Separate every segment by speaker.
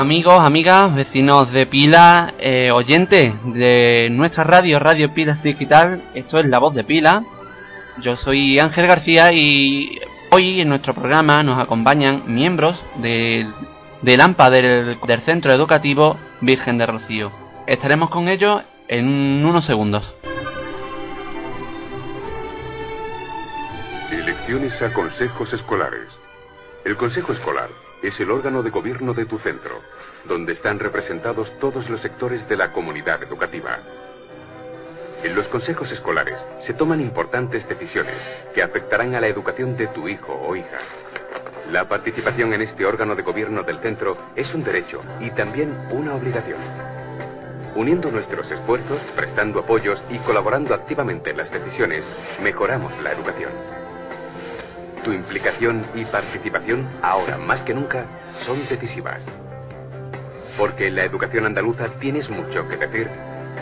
Speaker 1: Amigos, amigas, vecinos de Pila, eh, oyentes de nuestra radio, Radio Pilas Digital, esto es La Voz de Pila. Yo soy Ángel García y hoy en nuestro programa nos acompañan miembros del, del AMPA del, del Centro Educativo Virgen de Rocío. Estaremos con ellos en unos segundos.
Speaker 2: Elecciones a consejos escolares. El consejo escolar es el órgano de gobierno de tu centro, donde están representados todos los sectores de la comunidad educativa. En los consejos escolares se toman importantes decisiones que afectarán a la educación de tu hijo o hija. La participación en este órgano de gobierno del centro es un derecho y también una obligación. Uniendo nuestros esfuerzos, prestando apoyos y colaborando activamente en las decisiones, mejoramos la educación. Tu implicación y participación, ahora más que nunca, son decisivas. Porque en la educación andaluza tienes mucho que decir.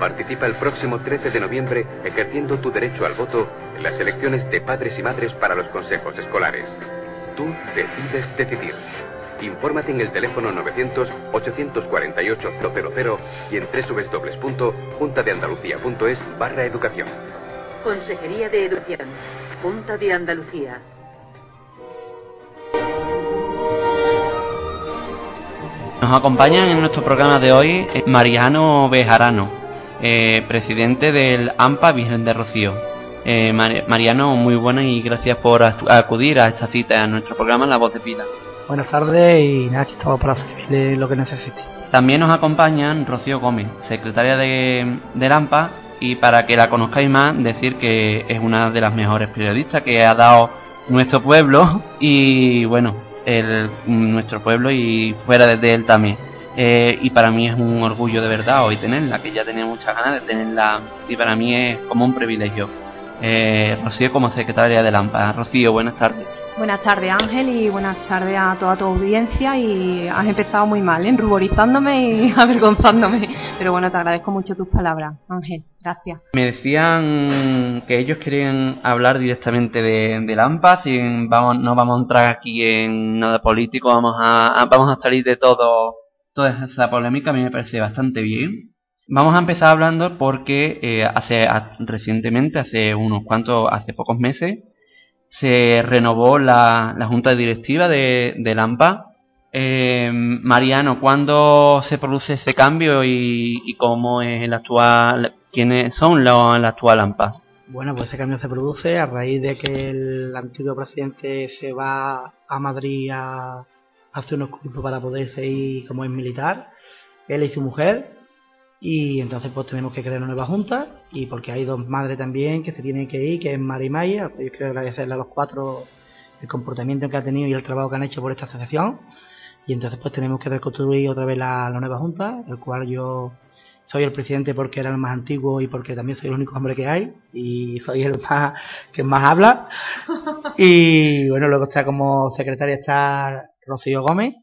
Speaker 2: Participa el próximo 13 de noviembre ejerciendo tu derecho al voto en las elecciones de padres y madres para los consejos escolares. Tú decides decidir. Infórmate en el teléfono 900-848-000 y en www.juntadeandalucía.es barra educación.
Speaker 3: Consejería de Educación. Junta de Andalucía.
Speaker 1: Nos acompañan en nuestro programa de hoy eh, Mariano Bejarano, eh, presidente del AMPA Virgen de Rocío. Eh, Mari- Mariano, muy buenas y gracias por acu- acudir a esta cita en nuestro programa La Voz de Pila.
Speaker 4: Buenas tardes y nada, aquí estamos para servirle lo que necesite.
Speaker 1: También nos acompañan Rocío Gómez, secretaria de, del AMPA, y para que la conozcáis más, decir que es una de las mejores periodistas que ha dado nuestro pueblo y bueno, el, nuestro pueblo y fuera de él también. Eh, y para mí es un orgullo de verdad hoy tenerla, que ya tenía muchas ganas de tenerla y para mí es como un privilegio. Eh, Rocío como secretaria del AMPA. Rocío, buenas tardes.
Speaker 5: Buenas tardes Ángel y buenas tardes a toda tu audiencia y has empezado muy mal, ¿eh? ruborizándome y avergonzándome. Pero bueno, te agradezco mucho tus palabras, Ángel. Gracias.
Speaker 1: Me decían que ellos querían hablar directamente de, del AMPA, sin, vamos, no vamos a entrar aquí en nada político, vamos a, vamos a salir de todo, toda esa polémica, a mí me parece bastante bien. Vamos a empezar hablando porque eh, hace recientemente, hace unos cuantos, hace pocos meses, se renovó la, la junta directiva de, del AMPA. Eh, Mariano, ¿cuándo se produce ese cambio y, y cómo es el actual, quiénes son los, el actual AMPA?
Speaker 4: Bueno, pues ese cambio se produce a raíz de que el antiguo presidente se va a Madrid a hacer unos cursos para poder seguir como es militar, él y su mujer, y entonces pues tenemos que crear una nueva junta, y porque hay dos madres también que se tienen que ir, que es Mari y Maya, pues yo quiero agradecerle a los cuatro el comportamiento que ha tenido y el trabajo que han hecho por esta asociación, y entonces pues tenemos que reconstruir otra vez la, la nueva junta, el cual yo soy el presidente porque era el más antiguo y porque también soy el único hombre que hay y soy el más que más habla. Y bueno luego está como secretaria está Rocío Gómez.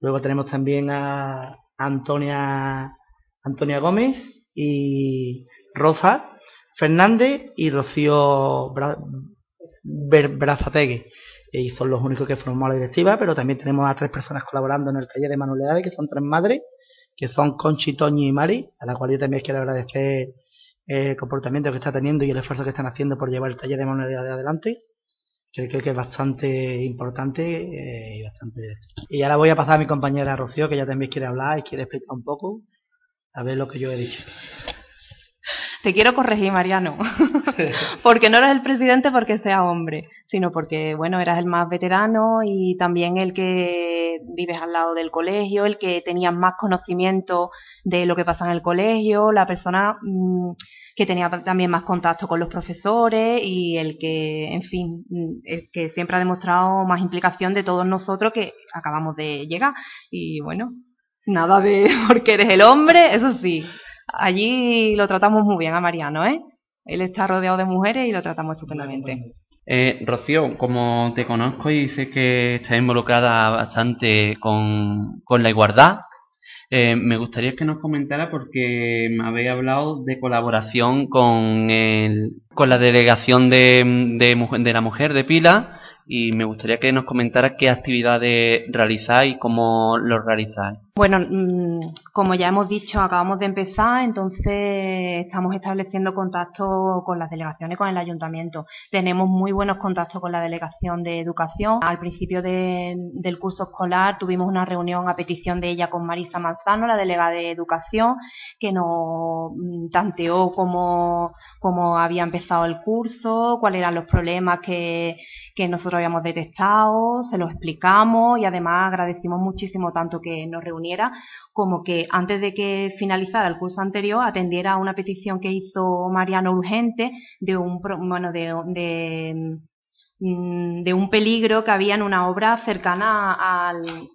Speaker 4: Luego tenemos también a Antonia Antonia Gómez y Rosa Fernández y Rocío Ber- Brazategui y son los únicos que formamos la directiva pero también tenemos a tres personas colaborando en el taller de manualidades que son tres madres que son Conchi, Toñi y Mari, a la cual yo también quiero agradecer el comportamiento que está teniendo y el esfuerzo que están haciendo por llevar el taller de manualidades adelante, que creo que es bastante importante eh, y bastante... Y ahora voy a pasar a mi compañera Rocío, que ella también quiere hablar y quiere explicar un poco, a ver lo que yo he dicho.
Speaker 5: Te quiero corregir, Mariano. porque no eres el presidente porque sea hombre, sino porque, bueno, eras el más veterano y también el que vives al lado del colegio, el que tenías más conocimiento de lo que pasa en el colegio, la persona mm, que tenía también más contacto con los profesores y el que, en fin, mm, el que siempre ha demostrado más implicación de todos nosotros que acabamos de llegar. Y bueno, nada de porque eres el hombre, eso sí, allí lo tratamos muy bien a Mariano, ¿eh? Él está rodeado de mujeres y lo tratamos estupendamente.
Speaker 1: Eh, Rocío, como te conozco y sé que estás involucrada bastante con, la igualdad, eh, me gustaría que nos comentara porque me habéis hablado de colaboración con, el, con la delegación de, de, de la mujer de Pila y me gustaría que nos comentara qué actividades realizáis y cómo lo realizáis.
Speaker 5: Bueno, mm, como ya hemos dicho, acabamos de empezar, entonces estamos estableciendo contacto con las delegaciones, con el ayuntamiento. Tenemos muy buenos contactos con la delegación de educación. Al principio del curso escolar tuvimos una reunión a petición de ella con Marisa Manzano, la delegada de educación, que nos mm, tanteó cómo, cómo había empezado el curso, cuáles eran los problemas que, que nosotros habíamos detectado, se los explicamos y además agradecimos muchísimo tanto que nos reunimos como que antes de que finalizara el curso anterior atendiera a una petición que hizo Mariano Urgente de un, bueno, mm, de un peligro que había en una obra cercana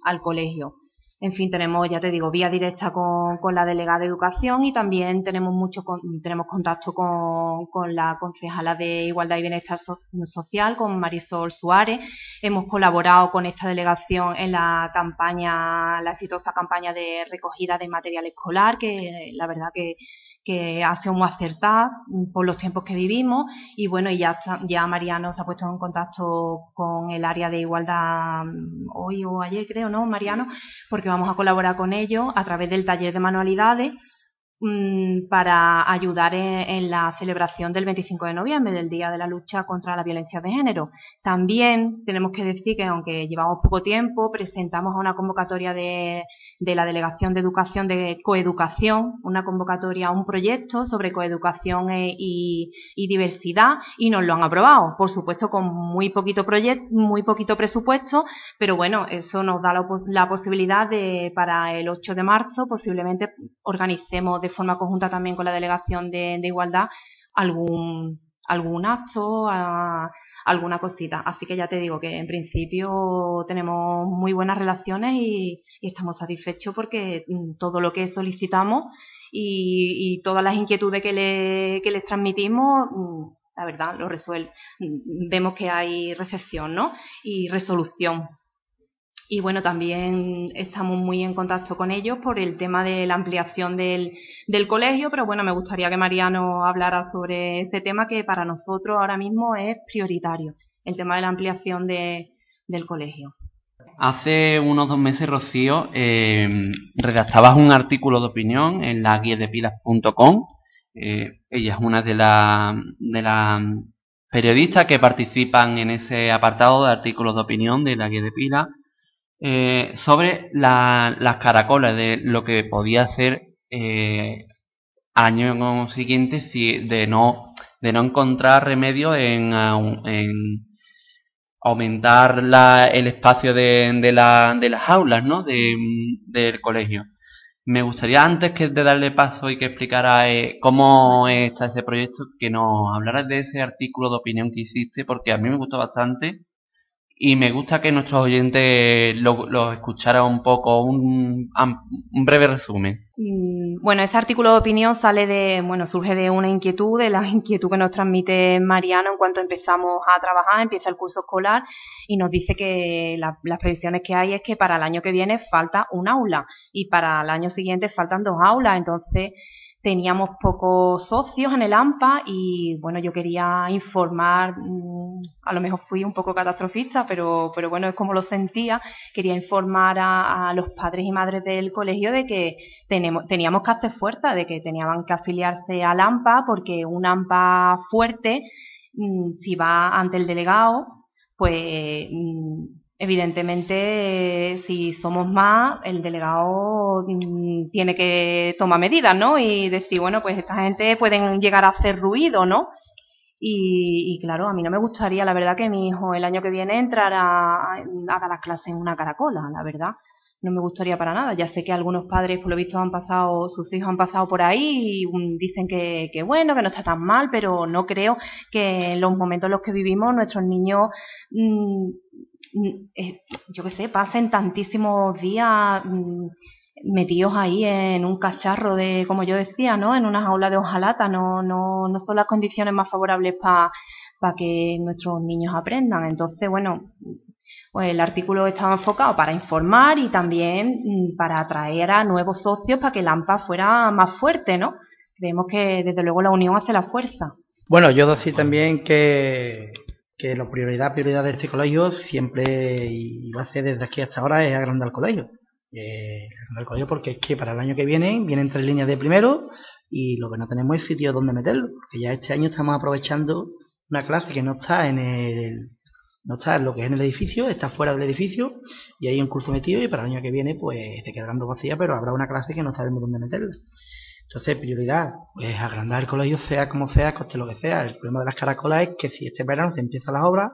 Speaker 5: al colegio. En fin, tenemos, ya te digo, vía directa con, con la delegada de educación y también tenemos mucho tenemos contacto con, con, la concejala de Igualdad y Bienestar Social, con Marisol Suárez. Hemos colaborado con esta delegación en la campaña, la exitosa campaña de recogida de material escolar, que la verdad que que hace muy acertada por los tiempos que vivimos. Y bueno, y ya, ya Mariano se ha puesto en contacto con el área de igualdad mm, hoy o ayer creo, ¿no, Mariano? Porque vamos a colaborar con ellos a través del taller de manualidades Mm, para ayudar en, la celebración del 25 de noviembre, del Día de la Lucha contra la Violencia de Género. También tenemos que decir que, aunque llevamos poco tiempo, presentamos a una convocatoria de, la Delegación de Educación de Coeducación, una convocatoria un proyecto sobre coeducación e, y, diversidad, y nos lo han aprobado. Por supuesto, con muy poquito proyecto, muy poquito presupuesto, pero bueno, eso nos da la, posibilidad de, para el 8 de marzo, posiblemente organicemos de forma conjunta también con la Delegación de, Igualdad algún, algún acto, alguna cosita. Así que ya te digo que en principio tenemos muy buenas relaciones y, estamos satisfechos porque mm, todo lo que solicitamos y, todas las inquietudes que, le, que les transmitimos mm, la verdad, lo resuelve. Mm, vemos que hay recepción, ¿no? Y resolución y bueno, también estamos muy en contacto con ellos por el tema de la ampliación del, del colegio, pero bueno, me gustaría que Mariano hablara sobre ese tema que para nosotros ahora mismo es prioritario, el tema de la ampliación de, del colegio.
Speaker 1: Hace unos dos meses, Rocío, eh, redactabas un artículo de opinión en la guía de pilas.com. Eh, ella es una de las de la periodistas que participan en ese apartado de artículos de opinión de la guía de pilas eh, sobre las caracolas, de lo que podía hacer eh, año siguiente si, de no de no encontrar remedio en, en aumentar la, el espacio de, de, la, de las aulas ¿no? de, del colegio. Me gustaría antes que de darle paso y que explicara eh, cómo está ese proyecto, que nos hablaras de ese artículo de opinión que hiciste, porque a mí me gustó bastante y me gusta que nuestros oyentes lo, lo escucharan un poco, un, un breve resumen.
Speaker 5: Mm, bueno, ese artículo de opinión sale de, bueno, surge de una inquietud, de la inquietud que nos transmite Mariano en cuanto empezamos a trabajar, empieza el curso escolar y nos dice que las previsiones que hay es que para el año que viene falta un aula y para el año siguiente faltan dos aulas, entonces teníamos pocos socios en el AMPA y bueno, yo quería informar, mm, a lo mejor fui un poco catastrofista, pero, pero bueno, es como lo sentía, quería informar a, los padres y madres del colegio de que tenemos, teníamos que hacer fuerza, de que tenían que afiliarse al AMPA porque un AMPA fuerte, mm, si va ante el delegado, pues evidentemente, si somos más, el delegado mm, tiene que tomar medidas, ¿no? Y decir, bueno, pues esta gente pueden llegar a hacer ruido, ¿no? Y, claro, a mí no me gustaría, la verdad, que mi hijo el año que viene entrara a, a dar las clases en una caracola, la verdad. No me gustaría para nada. Ya sé que algunos padres, por lo visto, han pasado, sus hijos han pasado por ahí y mm, dicen que, que bueno, que no está tan mal, pero no creo que en los momentos en los que vivimos nuestros niños mm, eh, yo qué sé, pasen tantísimos días metidos ahí en un cacharro de, como yo decía, ¿no? En una jaula de hojalata, no, no, no son las condiciones más favorables para que nuestros niños aprendan. Entonces, bueno, pues el artículo estaba enfocado para informar y también mm, para atraer a nuevos socios para que el AMPA fuera más fuerte, ¿no? Creemos que desde luego la unión hace la fuerza.
Speaker 4: Bueno, yo decir también que, que la prioridad, prioridad de este colegio siempre y va a ser desde aquí hasta ahora es agrandar el colegio eh, el colegio porque es que para el año que viene vienen tres líneas de primero y lo que no tenemos es sitio donde meterlo, porque ya este año estamos aprovechando una clase que no está en el no está en lo que es en el edificio, está fuera del edificio y hay un curso metido y para el año que viene pues se quedarán dos vacía, pero habrá una clase que no sabemos dónde meterla. Entonces, prioridad, pues agrandar el colegio sea como sea, coste lo que sea. El problema de las caracolas es que si este verano se empiezan las obras,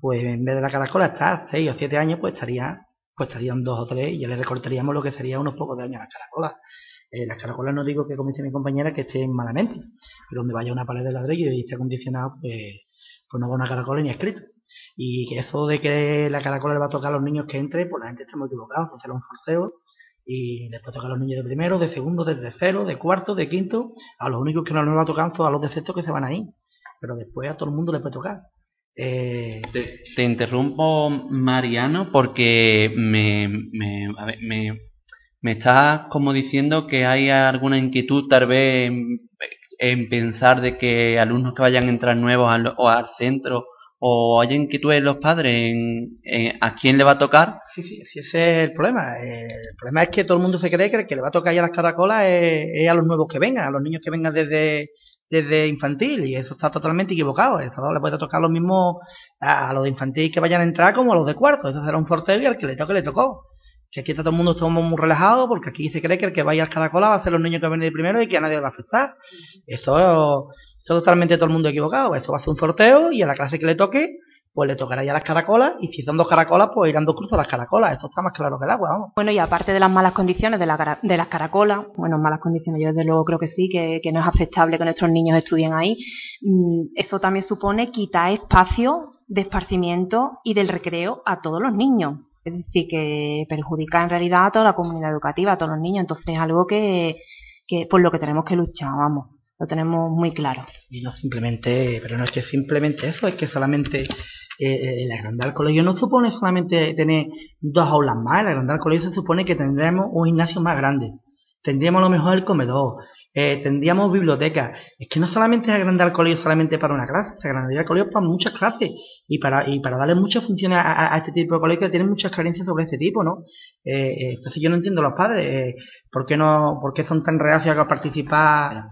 Speaker 4: pues en vez de la caracola estar seis o siete años, pues estaría pues estarían dos o tres y ya le recortaríamos lo que sería unos pocos de años a las caracolas. Eh, las caracolas no digo que, como dice mi compañera, que estén malamente, pero donde vaya una pared de ladrillo y esté acondicionado, pues, pues no va una caracola ni escrito. Y que eso de que la caracola le va a tocar a los niños que entre, pues la gente está muy equivocada, hacer un forceo y después toca a los niños de primero, de segundo, de tercero, de cuarto, de quinto, a los únicos que no les va a tocar son a los de sexto que se van ahí, pero después a todo el mundo le puede tocar.
Speaker 1: Eh, te, interrumpo, Mariano, porque me, me, me, me, estás como diciendo que hay alguna inquietud tal vez en, pensar de que alumnos que vayan a entrar nuevos al, o al centro o hay inquietud en los padres en, a quién le va a tocar.
Speaker 4: Sí, sí, ese es el problema. El problema es que todo el mundo se cree que el que le va a tocar ya las caracolas es a los nuevos que vengan, a los niños que vengan desde desde infantil y eso está totalmente equivocado. Eso le puede tocar lo mismo a, los de infantil que vayan a entrar como a los de cuarto. Eso será un sorteo y al que le toque le tocó. Que aquí está todo el mundo estamos muy relajados porque aquí se cree que el que vaya a caracola va a ser los niños que vienen primero y que a nadie le va a afectar. Eso, eso es totalmente todo el mundo equivocado. Esto va a ser un sorteo y a la clase que le toque pues le tocará ya las caracolas y si son dos caracolas, pues irán dos a las caracolas. Esto está más claro que el agua, vamos.
Speaker 5: Bueno, y aparte de las malas condiciones de, la, de las caracolas, bueno, malas condiciones, yo desde luego creo que sí, que, no es aceptable que nuestros niños estudien ahí, mm, eso también supone quitar espacio de esparcimiento y del recreo a todos los niños. Es decir, que perjudica en realidad a toda la comunidad educativa, a todos los niños. Entonces es algo que, que por lo que tenemos que luchar, vamos lo tenemos muy claro.
Speaker 4: Y no simplemente, pero no es que simplemente eso, es que solamente eh, el agrandar el colegio no supone solamente tener dos aulas más, el agrandar el colegio se supone que tendremos un gimnasio más grande, tendríamos a lo mejor el comedor, eh, tendríamos biblioteca. Es que no solamente es agrandar el colegio solamente para una clase, se agrandaría el colegio para muchas clases y para, y para darle muchas funciones a, este tipo de colegios que tienen muchas carencias sobre este tipo, ¿no? Eh, eh entonces yo no entiendo a los padres, eh, ¿por qué no, por qué son tan reacios a participar?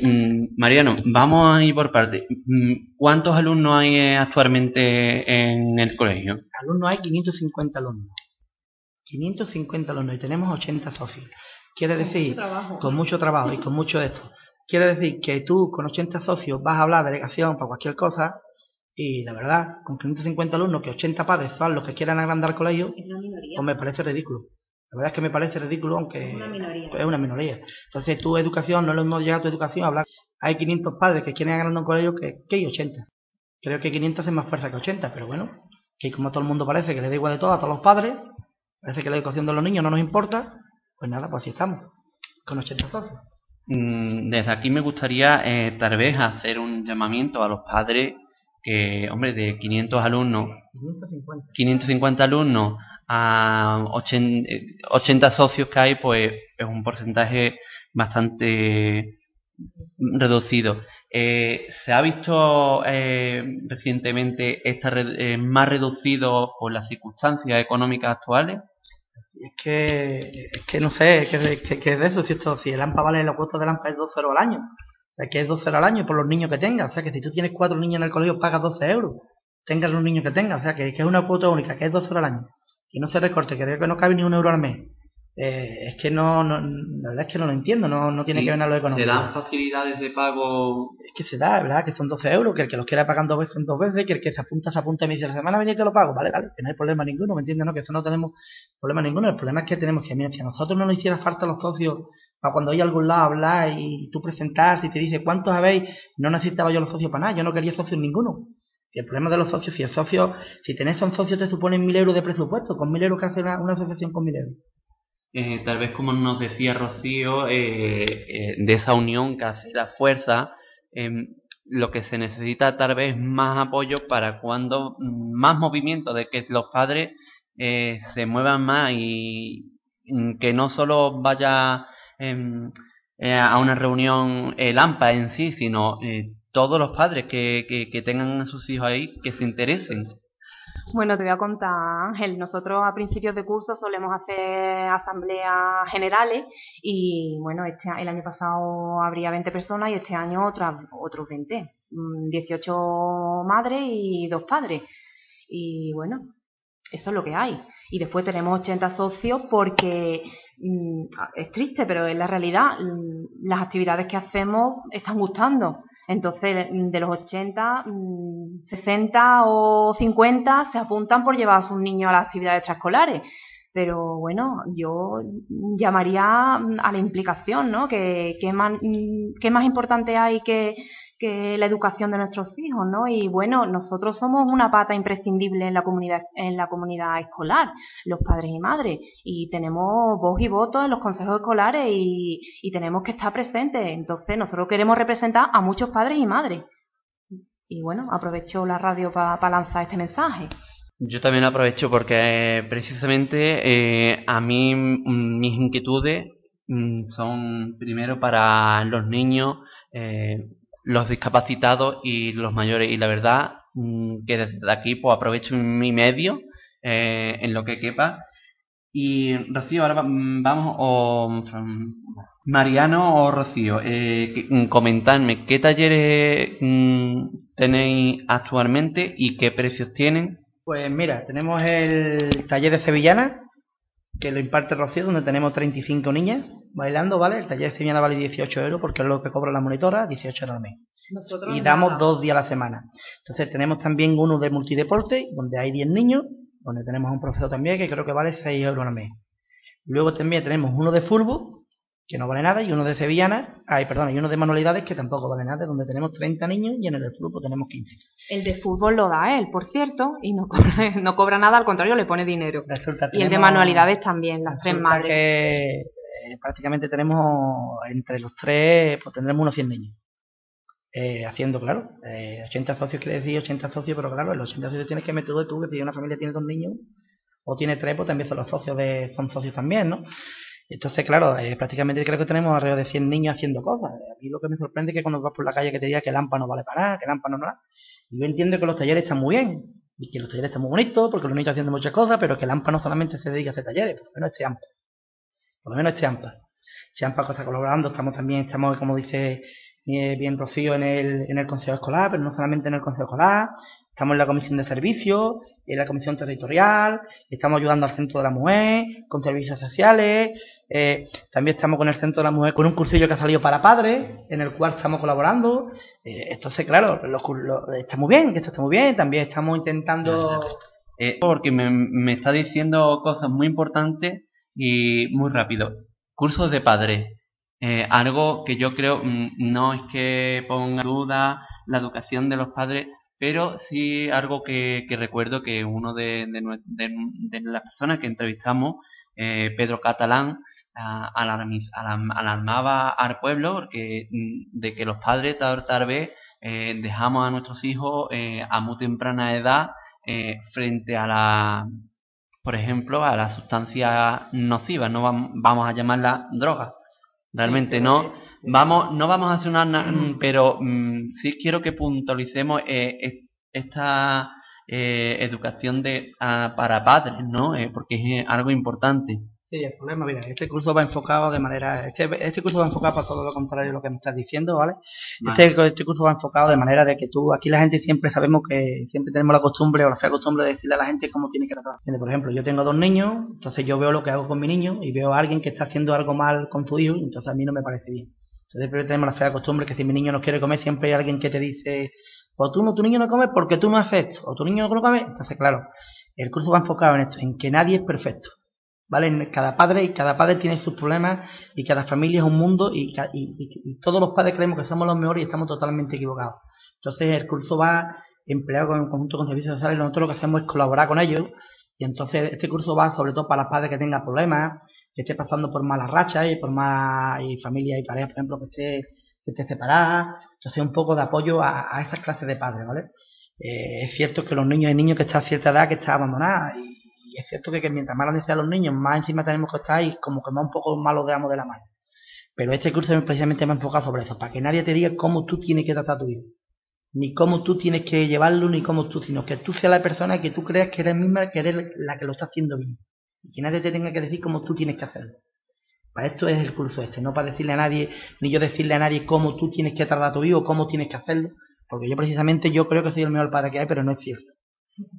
Speaker 1: Mm, Mariano, vamos a ir por partes. Mm, ¿Cuántos alumnos hay actualmente en el colegio?
Speaker 4: Alumnos hay 550 alumnos. 550 alumnos y tenemos 80 socios. Quiere decir, con mucho trabajo y con mucho esto. Quiere decir que tú con 80 socios vas a hablar de delegación para cualquier cosa y la verdad, con 550 alumnos, que 80 padres son los que quieran agrandar colegio, pues me parece ridículo. La verdad es que me parece ridículo, aunque es una minoría. Entonces, tu educación, no lo hemos llegado a tu educación a hablar. Hay 500 padres que quieren agrandar un colegio que, que hay 80. Creo que 500 hacen más fuerza que 80, pero bueno, que como todo el mundo parece que le da igual de todo a todos los padres, parece que la educación de los niños no nos importa, pues nada, pues así estamos, con 80 socios.
Speaker 1: Mm, desde aquí me gustaría eh, tal vez hacer un llamamiento a los padres que, hombre, de 500 alumnos, 550, alumnos a 80, socios que hay, pues es un porcentaje bastante reducido. Eh, ¿Se ha visto eh, recientemente esta más reducido por las circunstancias económicas actuales?
Speaker 4: Es que, es que no sé, ¿qué, es de eso? Si, esto, si el AMPA vale, la cuota del AMPA es 2 al año. O sea, que es 12 al año por los niños que tengas. O sea, que si tú tienes cuatro niños en el colegio, pagas 12 euros. Tengas los niños que tengas. O sea, que, es una cuota única, que es 12 al año. Y no se recorte, que que no cabe ni un euro al mes. Eh, es que no, no, la verdad es que no lo entiendo, no, no tiene que ver nada lo económico.
Speaker 1: ¿Se dan facilidades de pago?
Speaker 4: Es que se da, ¿verdad? Que son 12 euros, que el que los quiera pagar dos veces, dos veces, que el que se apunta, se apunta y me dice, la semana viene te lo pago, vale, vale, que no hay problema ninguno, ¿me entiendes? No, que eso no tenemos problema ninguno, el problema es que tenemos que, mira, si a nosotros no nos hiciera falta los socios para cuando hay algún lado hablar y tú presentas y te dice, ¿cuántos habéis? No necesitaba yo los socios para nada, yo no quería socios ninguno. Y el problema de los socios, si el socio, si tenés un socio te suponen mil euros de presupuesto, con mil euros que hace una, una asociación con mil euros.
Speaker 1: Eh, tal vez como nos decía Rocío, eh, eh, de esa unión que hace la fuerza, em, lo que se necesita tal vez más apoyo para cuando más movimiento de que los padres se muevan más y que no solo vaya a una reunión el AMPA en sí, sino todos los padres que, que tengan a sus hijos ahí que se interesen
Speaker 5: bueno, te voy a contar, Ángel. Nosotros a principios de curso solemos hacer asambleas generales y, bueno, este, el año pasado habría 20 personas y este año otras, otros 20. 18 mm, madres y dos padres. Y, bueno, eso es lo que hay. Y después tenemos 80 socios porque mm, es triste, pero en la realidad mm, las actividades que hacemos están gustando. Entonces, de los 80, 60 mm, o 50 se apuntan por llevar a sus niños a las actividades extraescolares. Pero bueno, yo llamaría a la implicación, ¿no? ¿Qué, más, qué más importante hay que, que la educación de nuestros hijos, ¿no? Y bueno, nosotros somos una pata imprescindible en la comunidad, en la comunidad escolar, los padres y madres, y tenemos voz y voto en los consejos escolares y, tenemos que estar presentes. Entonces, nosotros queremos representar a muchos padres y madres. Y bueno, aprovecho la radio para lanzar este mensaje.
Speaker 1: Yo también aprovecho porque precisamente eh, a mí mm, mis inquietudes mm, son primero para los niños eh, los discapacitados y los mayores. Y la verdad mm, que desde aquí pues aprovecho mi medio eh, en lo que quepa. Y Rocío, ahora mm, vamos, o mm, Mariano o Rocío, eh, comentadme qué talleres tenéis actualmente y qué precios tienen.
Speaker 4: Pues mira, tenemos el taller de Sevillana, que lo imparte Rocío, donde tenemos 35 niñas bailando, ¿vale? El taller de Sevillana vale 18 euros porque es lo que cobra la monitora, 18 euros al mes. y damos dos días a la semana. Entonces tenemos también uno de multideporte, donde hay 10 niños, donde tenemos un profesor también que creo que vale 6 euros al mes. Luego también tenemos uno de fútbol, que no vale nada, y uno de sevillana, ay, perdón, y uno de manualidades que tampoco vale nada, donde tenemos 30 niños y en el de fútbol tenemos 15.
Speaker 5: El de fútbol lo da él, por cierto, y no cobra, no cobra nada, al contrario, le pone dinero. y el de manualidades también, las tres madres.
Speaker 4: Que, eh, prácticamente tenemos, entre los tres, pues tendremos unos 100 niños. Eh, haciendo, claro, eh, 80 socios quiere decir 80 socios, pero claro, en los 80 socios tienes que meter tú, que si una familia tiene dos niños, o tiene tres, pues también son los socios de, son socios también, ¿no? Entonces, claro, eh, prácticamente creo que tenemos alrededor de 100 niños haciendo cosas. A mí lo que me sorprende es que cuando vas por la calle que te diga que AMPA no vale para nada, que AMPA no nada. Y yo entiendo que los talleres están muy bien, y que los talleres están muy bonitos, porque los niños están haciendo muchas cosas, pero que AMPA no solamente se dedica a hacer talleres, por lo menos este. Por lo menos este AMPA. Este AMPA está colaborando, estamos también, estamos, como dice eh, bien Rocío, en el, en el Consejo Escolar, pero no solamente en el Consejo Escolar, Estamos en la Comisión de Servicios, en la Comisión Territorial, estamos ayudando al Centro de la Mujer, con servicios sociales, eh, también estamos con el Centro de la Mujer, con un cursillo que ha salido para padres, en el cual estamos colaborando. Eh, entonces, claro, está muy bien, esto está muy bien, también estamos intentando...
Speaker 1: Eh, porque me, me está diciendo cosas muy importantes y muy rápido. Cursos de padres. algo que yo creo mm, no es que ponga duda la educación de los padres, pero sí algo que, recuerdo que uno de, las personas que entrevistamos, eh, Pedro Catalán, alarmaba al pueblo porque, mm, de que los padres tal, vez eh, dejamos a nuestros hijos eh, a muy temprana edad frente a la, por ejemplo, a las sustancias nocivas, no vamos a llamarla droga. Realmente no Vamos, no vamos a hacer una, mm, pero mm, sí quiero que puntualicemos eh, esta eh, educación de para padres, ¿no? Eh, porque es algo importante.
Speaker 4: Sí, el problema, mira, este curso va enfocado de manera, este, este curso va enfocado para todo lo contrario de lo que me estás diciendo, ¿vale? Este, este curso va enfocado de manera de que tú, aquí la gente siempre sabemos que siempre tenemos la costumbre o la fea costumbre de decirle a la gente cómo tiene que tratar. Por ejemplo, yo tengo dos niños, entonces yo veo lo que hago con mi niño y veo a alguien que está haciendo algo mal con su hijo, entonces a mí no me parece bien. Entonces siempre tenemos la fea costumbre que si mi niño no quiere comer, siempre hay alguien que te dice, o tú no, tu niño no come porque tú no haces esto, o tu niño no come, entonces claro, el curso va enfocado en esto, en que nadie es perfecto. ¿Vale? Cada padre y cada padre tiene sus problemas y cada familia es un mundo y, todos los padres creemos que somos los mejores y estamos totalmente equivocados. Entonces el curso va empleado con, conjunto con servicios sociales, nosotros lo que hacemos es colaborar con ellos y entonces este curso va sobre todo para los padres que tengan problemas, que esté pasando por malas rachas y por más y familias y parejas, por ejemplo, que esté, que esté separada, entonces un poco de apoyo a, esas clases de padres, ¿vale? Eh, es cierto que los niños hay niños que están a cierta edad que están abandonados y es cierto que, mientras más grandes sean los niños, más encima tenemos que estar y como que más un poco más los damos de la mano. Pero este curso precisamente me enfocado sobre eso, para que nadie te diga cómo tú tienes que tratar a tu hijo. Ni cómo tú tienes que llevarlo, ni cómo tú, sino que tú seas la persona que tú creas que eres misma, que eres la que lo está haciendo bien. Y que nadie te tenga que decir cómo tú tienes que hacerlo. Para esto es el curso este, no para decirle a nadie, ni yo decirle a nadie cómo tú tienes que tratar a tu hijo, cómo tienes que hacerlo, porque yo precisamente yo creo que soy el mejor padre que hay, pero no es cierto.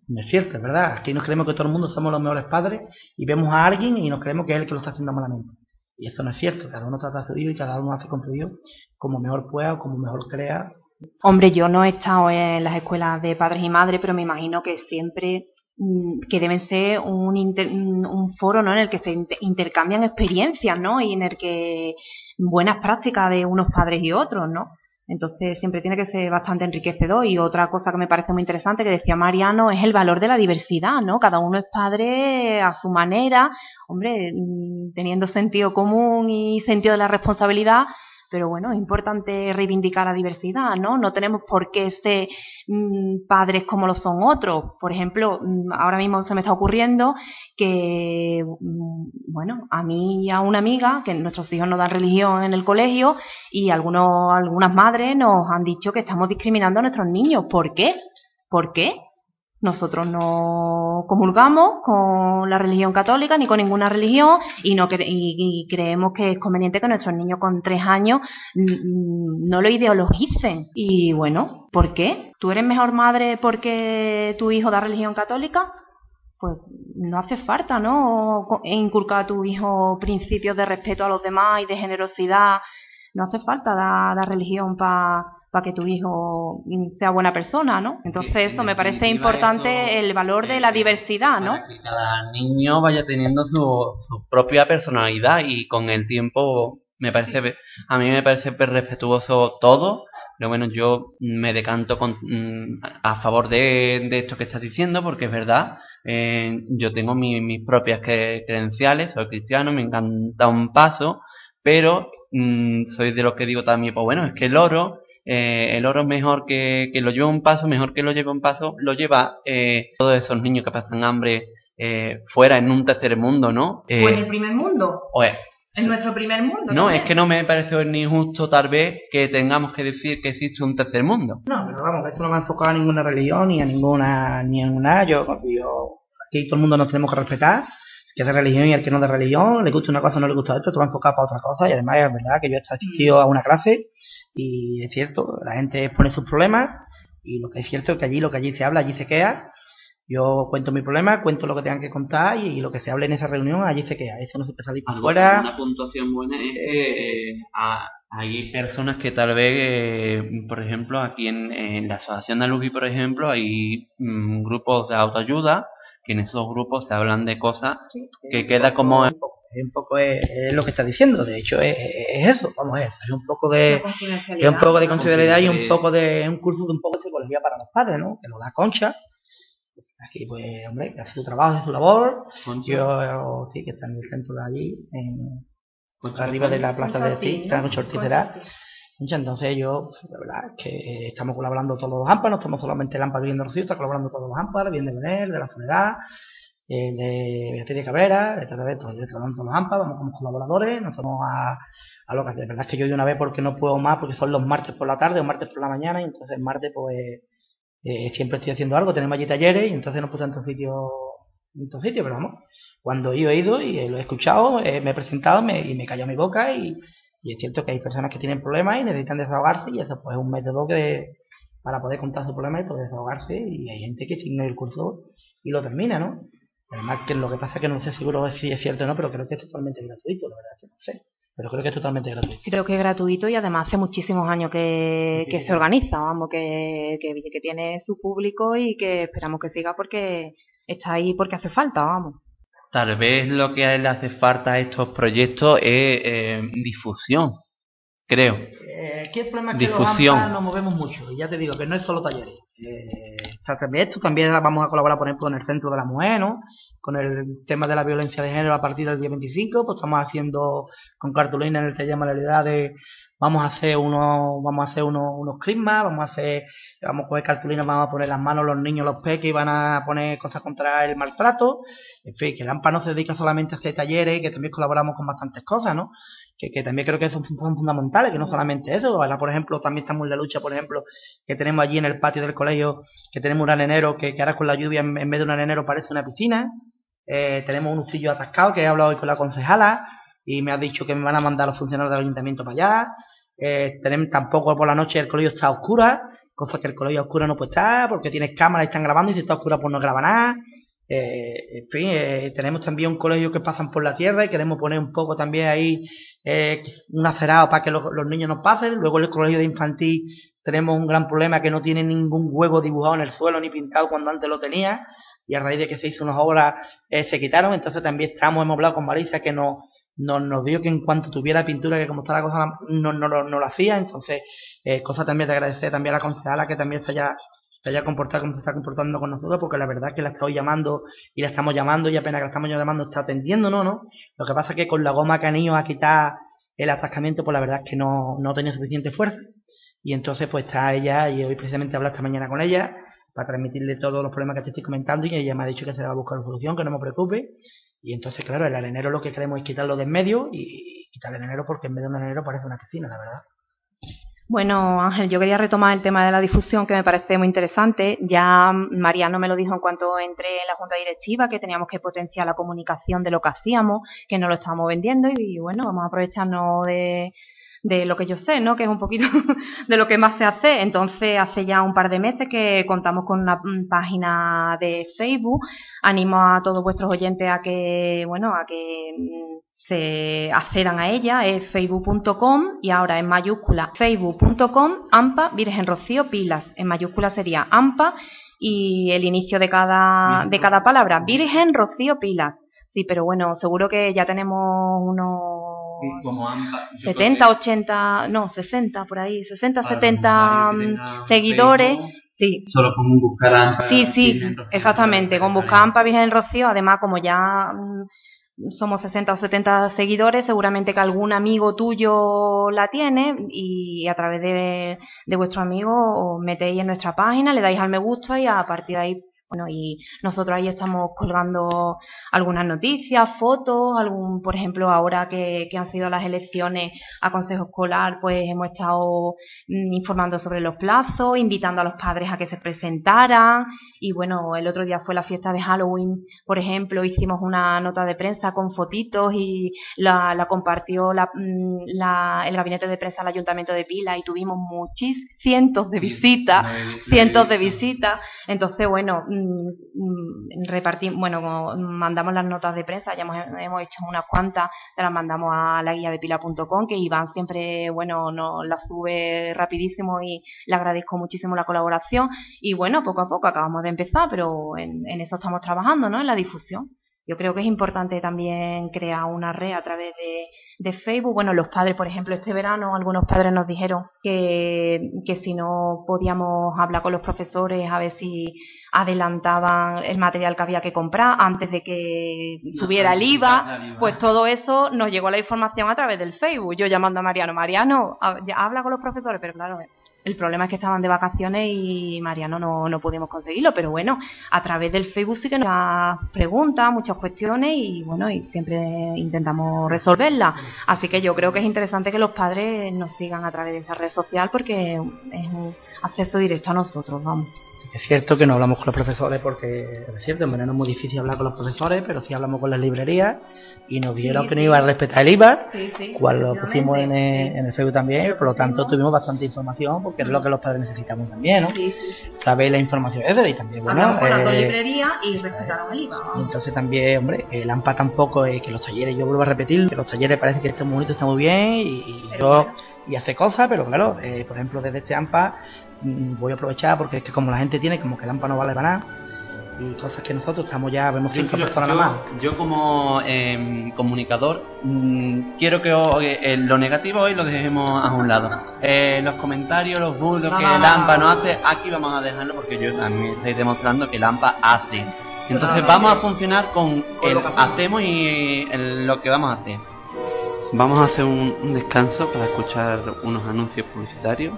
Speaker 4: No es cierto, es verdad. Aquí nos creemos que todo el mundo somos los mejores padres y vemos a alguien y nos creemos que es el que lo está haciendo malamente. Y eso no es cierto. Cada uno trata a su hijo y cada uno hace con su hijo como mejor pueda o como mejor crea.
Speaker 5: Hombre, yo no he estado en las escuelas de padres y madres, pero me imagino que siempre mm, que deben ser un, un foro ¿no? en el que se intercambian experiencias ¿no? y en el que buenas prácticas de unos padres y otros, ¿no? Entonces siempre tiene que ser bastante enriquecedor. Y otra cosa que me parece muy interesante que decía Mariano es el valor de la diversidad, ¿no? Cada uno es padre a su manera, hombre, mm, teniendo sentido común y sentido de la responsabilidad, pero bueno, es importante reivindicar la diversidad, ¿no? No tenemos por qué ser mm, padres como lo son otros. Por ejemplo, mm, ahora mismo se me está ocurriendo que, mm, bueno, a mí y a una amiga, que nuestros hijos no dan religión en el colegio, y algunos, algunas madres nos han dicho que estamos discriminando a nuestros niños. ¿Por qué? ¿Por qué? Nosotros no comulgamos con la religión católica ni con ninguna religión y, no y, creemos que es conveniente que nuestros niños con tres años no lo ideologicen. Y bueno, ¿por qué? ¿Tú eres mejor madre porque tu hijo da religión católica? Pues no hace falta, ¿no? Inculcar a tu hijo principios de respeto a los demás y de generosidad. No hace falta dar religión para para que tu hijo sea buena persona, ¿no? Entonces eso me parece importante el valor de la diversidad, ¿no?
Speaker 1: que cada niño vaya teniendo su, su propia personalidad y con el tiempo me parece a mí me parece respetuoso todo pero bueno yo me decanto con, mm, a favor de, de, esto que estás diciendo porque es verdad eh, yo tengo mis propias credenciales soy cristiano me encanta un paso pero mm, soy de los que digo también pues bueno es que el oro eh, el oro mejor que, que, lo lleva un paso, mejor que lo lleva un paso, lo lleva eh, todos esos niños que pasan hambre eh, fuera en un tercer mundo, ¿no?
Speaker 5: Eh, ¿O en el primer mundo?
Speaker 1: O es,
Speaker 5: en nuestro primer mundo.
Speaker 1: No, es que no me parece ni justo tal vez que tengamos que decir que existe un tercer mundo.
Speaker 4: No, pero vamos, esto no me ha enfocado a ninguna religión ni a ninguna, ni a ninguna, yo, yo, aquí todo el mundo nos tenemos que respetar, que es de religión y el que no es de religión, le gusta una cosa o no le gusta esto, te va a enfocar para otra cosa y además es verdad que yo he asistido a una clase y es cierto, la gente expone sus problemas y lo que es cierto es que allí lo que allí se habla, allí se queda. Yo cuento mi problema, cuento lo que tengan que contar y, lo que se hable en esa reunión, allí se queda. Eso no se puede salir para afuera.
Speaker 1: Una puntuación buena es que eh, hay personas que tal vez, eh, por ejemplo, aquí en, la Asociación de Alugi, por ejemplo, hay mm, grupos de autoayuda que en esos grupos se hablan de cosas que queda como
Speaker 4: un poco es, lo que está diciendo de hecho es, eso vamos a ver es un poco de es un poco de confidencialidad y un poco de un curso de un poco de psicología para los padres no que lo da Concha. Aquí pues hombre que hace su trabajo hace su labor. Yo sí que está en el centro de allí en arriba de la plaza de ti está mucho Ortizera entonces yo, la verdad, es que estamos colaborando todos los AMPA, no estamos solamente el AMPA viviendo Rocío, está colaborando todos los AMPA, bien de Benel, de la Soledad, eh, de Beatriz Cabrera, de esto, de los AMPA, vamos como colaboradores, nos vamos a, a lo que de verdad es que yo de una vez porque no puedo más, porque son los martes por la tarde o martes por la mañana, y entonces martes pues eh, siempre estoy haciendo algo, tenemos allí talleres y entonces no puse en otro sitio, en otro sitio, pero vamos, Cuando yo he ido y lo he escuchado, me he presentado y me callado mi boca y, es cierto que hay personas que tienen problemas y necesitan desahogarse y eso pues es un método que para poder contar su problema y poder desahogarse y hay gente que sigue el curso y lo termina, ¿no? Además que lo que pasa es que no sé seguro si es cierto o no, pero creo que es totalmente gratuito, la verdad que no sé. Pero creo que es totalmente gratuito.
Speaker 5: Creo que es gratuito y además hace muchísimos años que, que se organiza, vamos, que, que, que tiene su público y que esperamos que siga porque está ahí porque hace falta, vamos.
Speaker 1: Tal vez lo que le hace falta a estos proyectos es eh, difusión, creo.
Speaker 4: Eh, aquí el problema es que difusión. los nos movemos mucho, y ya te digo que no es solo talleres. Eh, esto también vamos a colaborar, por ejemplo, en el Centro de la Mujer, ¿no? Con el tema de la violencia de género a partir del día 25, pues estamos haciendo con cartulina en el taller de de vamos a hacer unos, vamos a hacer unos, unos crismas, vamos a hacer, vamos a coger cartulinas, vamos a poner las manos los niños, los peques y van a poner cosas contra el maltrato. En fin, que AMPA no se dedica solamente a hacer talleres, que también colaboramos con bastantes cosas, ¿no? Que, también creo que son, fundamentales, que no solamente eso. Por ejemplo, también estamos en la lucha, por ejemplo, que tenemos allí en el patio del colegio, que tenemos un arenero, que, que ahora con la lluvia en, vez de un arenero parece una piscina. Eh, tenemos un usillo atascado, que he hablado hoy con la concejala, y me ha dicho que me van a mandar los funcionarios del ayuntamiento para allá. Eh, tenemos, tampoco por la noche el colegio está oscura, cosa que el colegio a oscura no puede estar, porque tienes cámara y están grabando, y si está oscura pues no graba nada. Eh, en fin, eh, tenemos también un colegio que pasan por la tierra y queremos poner un poco también ahí eh, un acerado para que los, niños no pasen. Luego el colegio de infantil tenemos un gran problema que no tiene ningún huevo dibujado en el suelo ni pintado cuando antes lo tenía y a raíz de que se hizo unas obras eh, se quitaron. Entonces también estamos, hemos hablado con Marisa que nos nos, nos dio que en cuanto tuviera pintura, que como está la cosa, no, no, no, lo hacía. Entonces, eh, cosa también de agradecer también a la concejala que también se haya, se haya comportado como se está comportando con nosotros, porque la verdad es que la estoy llamando y la estamos llamando y apenas que la estamos llamando está atendiendo, ¿no? ¿no? Lo que pasa es que con la goma que han ido a quitar el atascamiento, pues la verdad es que no, no tenía suficiente fuerza. Y entonces, pues está ella, y hoy precisamente hablar esta mañana con ella, para transmitirle todos los problemas que te estoy comentando, y ella me ha dicho que se va a buscar una solución, que no me preocupe, y entonces, claro, el arenero lo que queremos es quitarlo de en medio y quitar el arenero porque en medio de un arenero parece una piscina, la verdad.
Speaker 5: Bueno, Ángel, yo quería retomar el tema de la difusión que me parece muy interesante. Ya Mariano me lo dijo en cuanto entré en la junta directiva, que teníamos que potenciar la comunicación de lo que hacíamos, que no lo estábamos vendiendo y bueno, vamos a aprovecharnos de, de lo que yo sé, ¿no? Que es un poquito de lo que más se hace. Entonces, hace ya un par de meses que contamos con una página de Facebook. Animo a todos vuestros oyentes a que, bueno, a que mm, se accedan a ella, es facebook.com y ahora en mayúscula facebook.com AMPA Virgen Rocío Pilas. En mayúscula sería AMPA y el inicio de cada, de cada palabra, Virgen Rocío Pilas. Sí, pero bueno, seguro que ya tenemos unos 70, 80, no, 60 por ahí, 60, 70 mm, seguidores. Sí.
Speaker 1: Solo con buscar AMPA.
Speaker 5: Sí, sí, exactamente. Con buscar AMPA Virgen Rocío, además, como ya mm, somos 60 o 70 seguidores, seguramente que algún amigo tuyo la tiene y a través de, vuestro amigo os metéis en nuestra página, le dais al me gusta y a partir de ahí bueno, y nosotros ahí estamos colgando algunas noticias, fotos, algún, por ejemplo, ahora que, han sido las elecciones a consejo escolar, pues hemos estado mm, informando sobre los plazos, invitando a los padres a que se presentaran. Y bueno, el otro día fue la fiesta de Halloween, por ejemplo, hicimos una nota de prensa con fotitos y la, compartió mm, la, el gabinete de prensa del Ayuntamiento de Pila y tuvimos muchísimos, cientos de visitas, cientos de visitas. Entonces, bueno, mm, Mm, repartimos, bueno, mandamos las notas de prensa, ya hemos, hemos hecho unas cuantas, las mandamos a la guía de pila.com, que Iván siempre, bueno, nos la sube rapidísimo y le agradezco muchísimo la colaboración. Y bueno, poco a poco acabamos de empezar, pero en, en eso estamos trabajando, ¿no? En la difusión. Yo creo que es importante también crear una red a través de, Facebook. Bueno, los padres, por ejemplo, este verano algunos padres nos dijeron que, que si no podíamos hablar con los profesores a ver si adelantaban el material que había que comprar antes de que subiera el IVA, pues todo eso nos llegó la información a través del Facebook. Yo llamando a Mariano, Mariano, habla con los profesores, pero claro, el problema es que estaban de vacaciones y Mariano no, no pudimos conseguirlo, pero bueno, a través del Facebook sí que nos preguntas, muchas cuestiones y bueno, y siempre intentamos resolverlas. Así que yo creo que es interesante que los padres nos sigan a través de esa red social porque es un acceso directo a nosotros, vamos.
Speaker 4: Es cierto que no hablamos con los profesores porque es cierto, en verano es muy difícil hablar con los profesores, pero sí hablamos con las librerías y nos dijeron que no iba a respetar el IVA, cual lo pusimos en el, Facebook también, por lo tanto tuvimos bastante información porque es lo que los padres necesitamos también, ¿no? Saber la información es y también, bueno.
Speaker 5: con eh, librerías y respetaron el IVA.
Speaker 4: Entonces también, hombre, el AMPA tampoco es que los talleres, yo vuelvo a repetir, que los talleres parece que este bonito, está muy bien y, yo y hace cosas, pero claro, eh, por ejemplo, desde este AMPA voy a aprovechar porque es que como la gente tiene como que el AMPA no vale para nada y cosas que nosotros estamos ya, vemos cinco personas nada más.
Speaker 1: Yo como em, comunicador mm, quiero que eh, lo negativo hoy lo dejemos a un lado. Eh, los comentarios, los bultos que el AMPA no hace, aquí vamos a dejarlo porque yo también estoy demostrando que el AMPA hace. Entonces vamos a funcionar con el hacemos y lo que vamos a hacer. Vamos a hacer un, descanso para escuchar unos anuncios publicitarios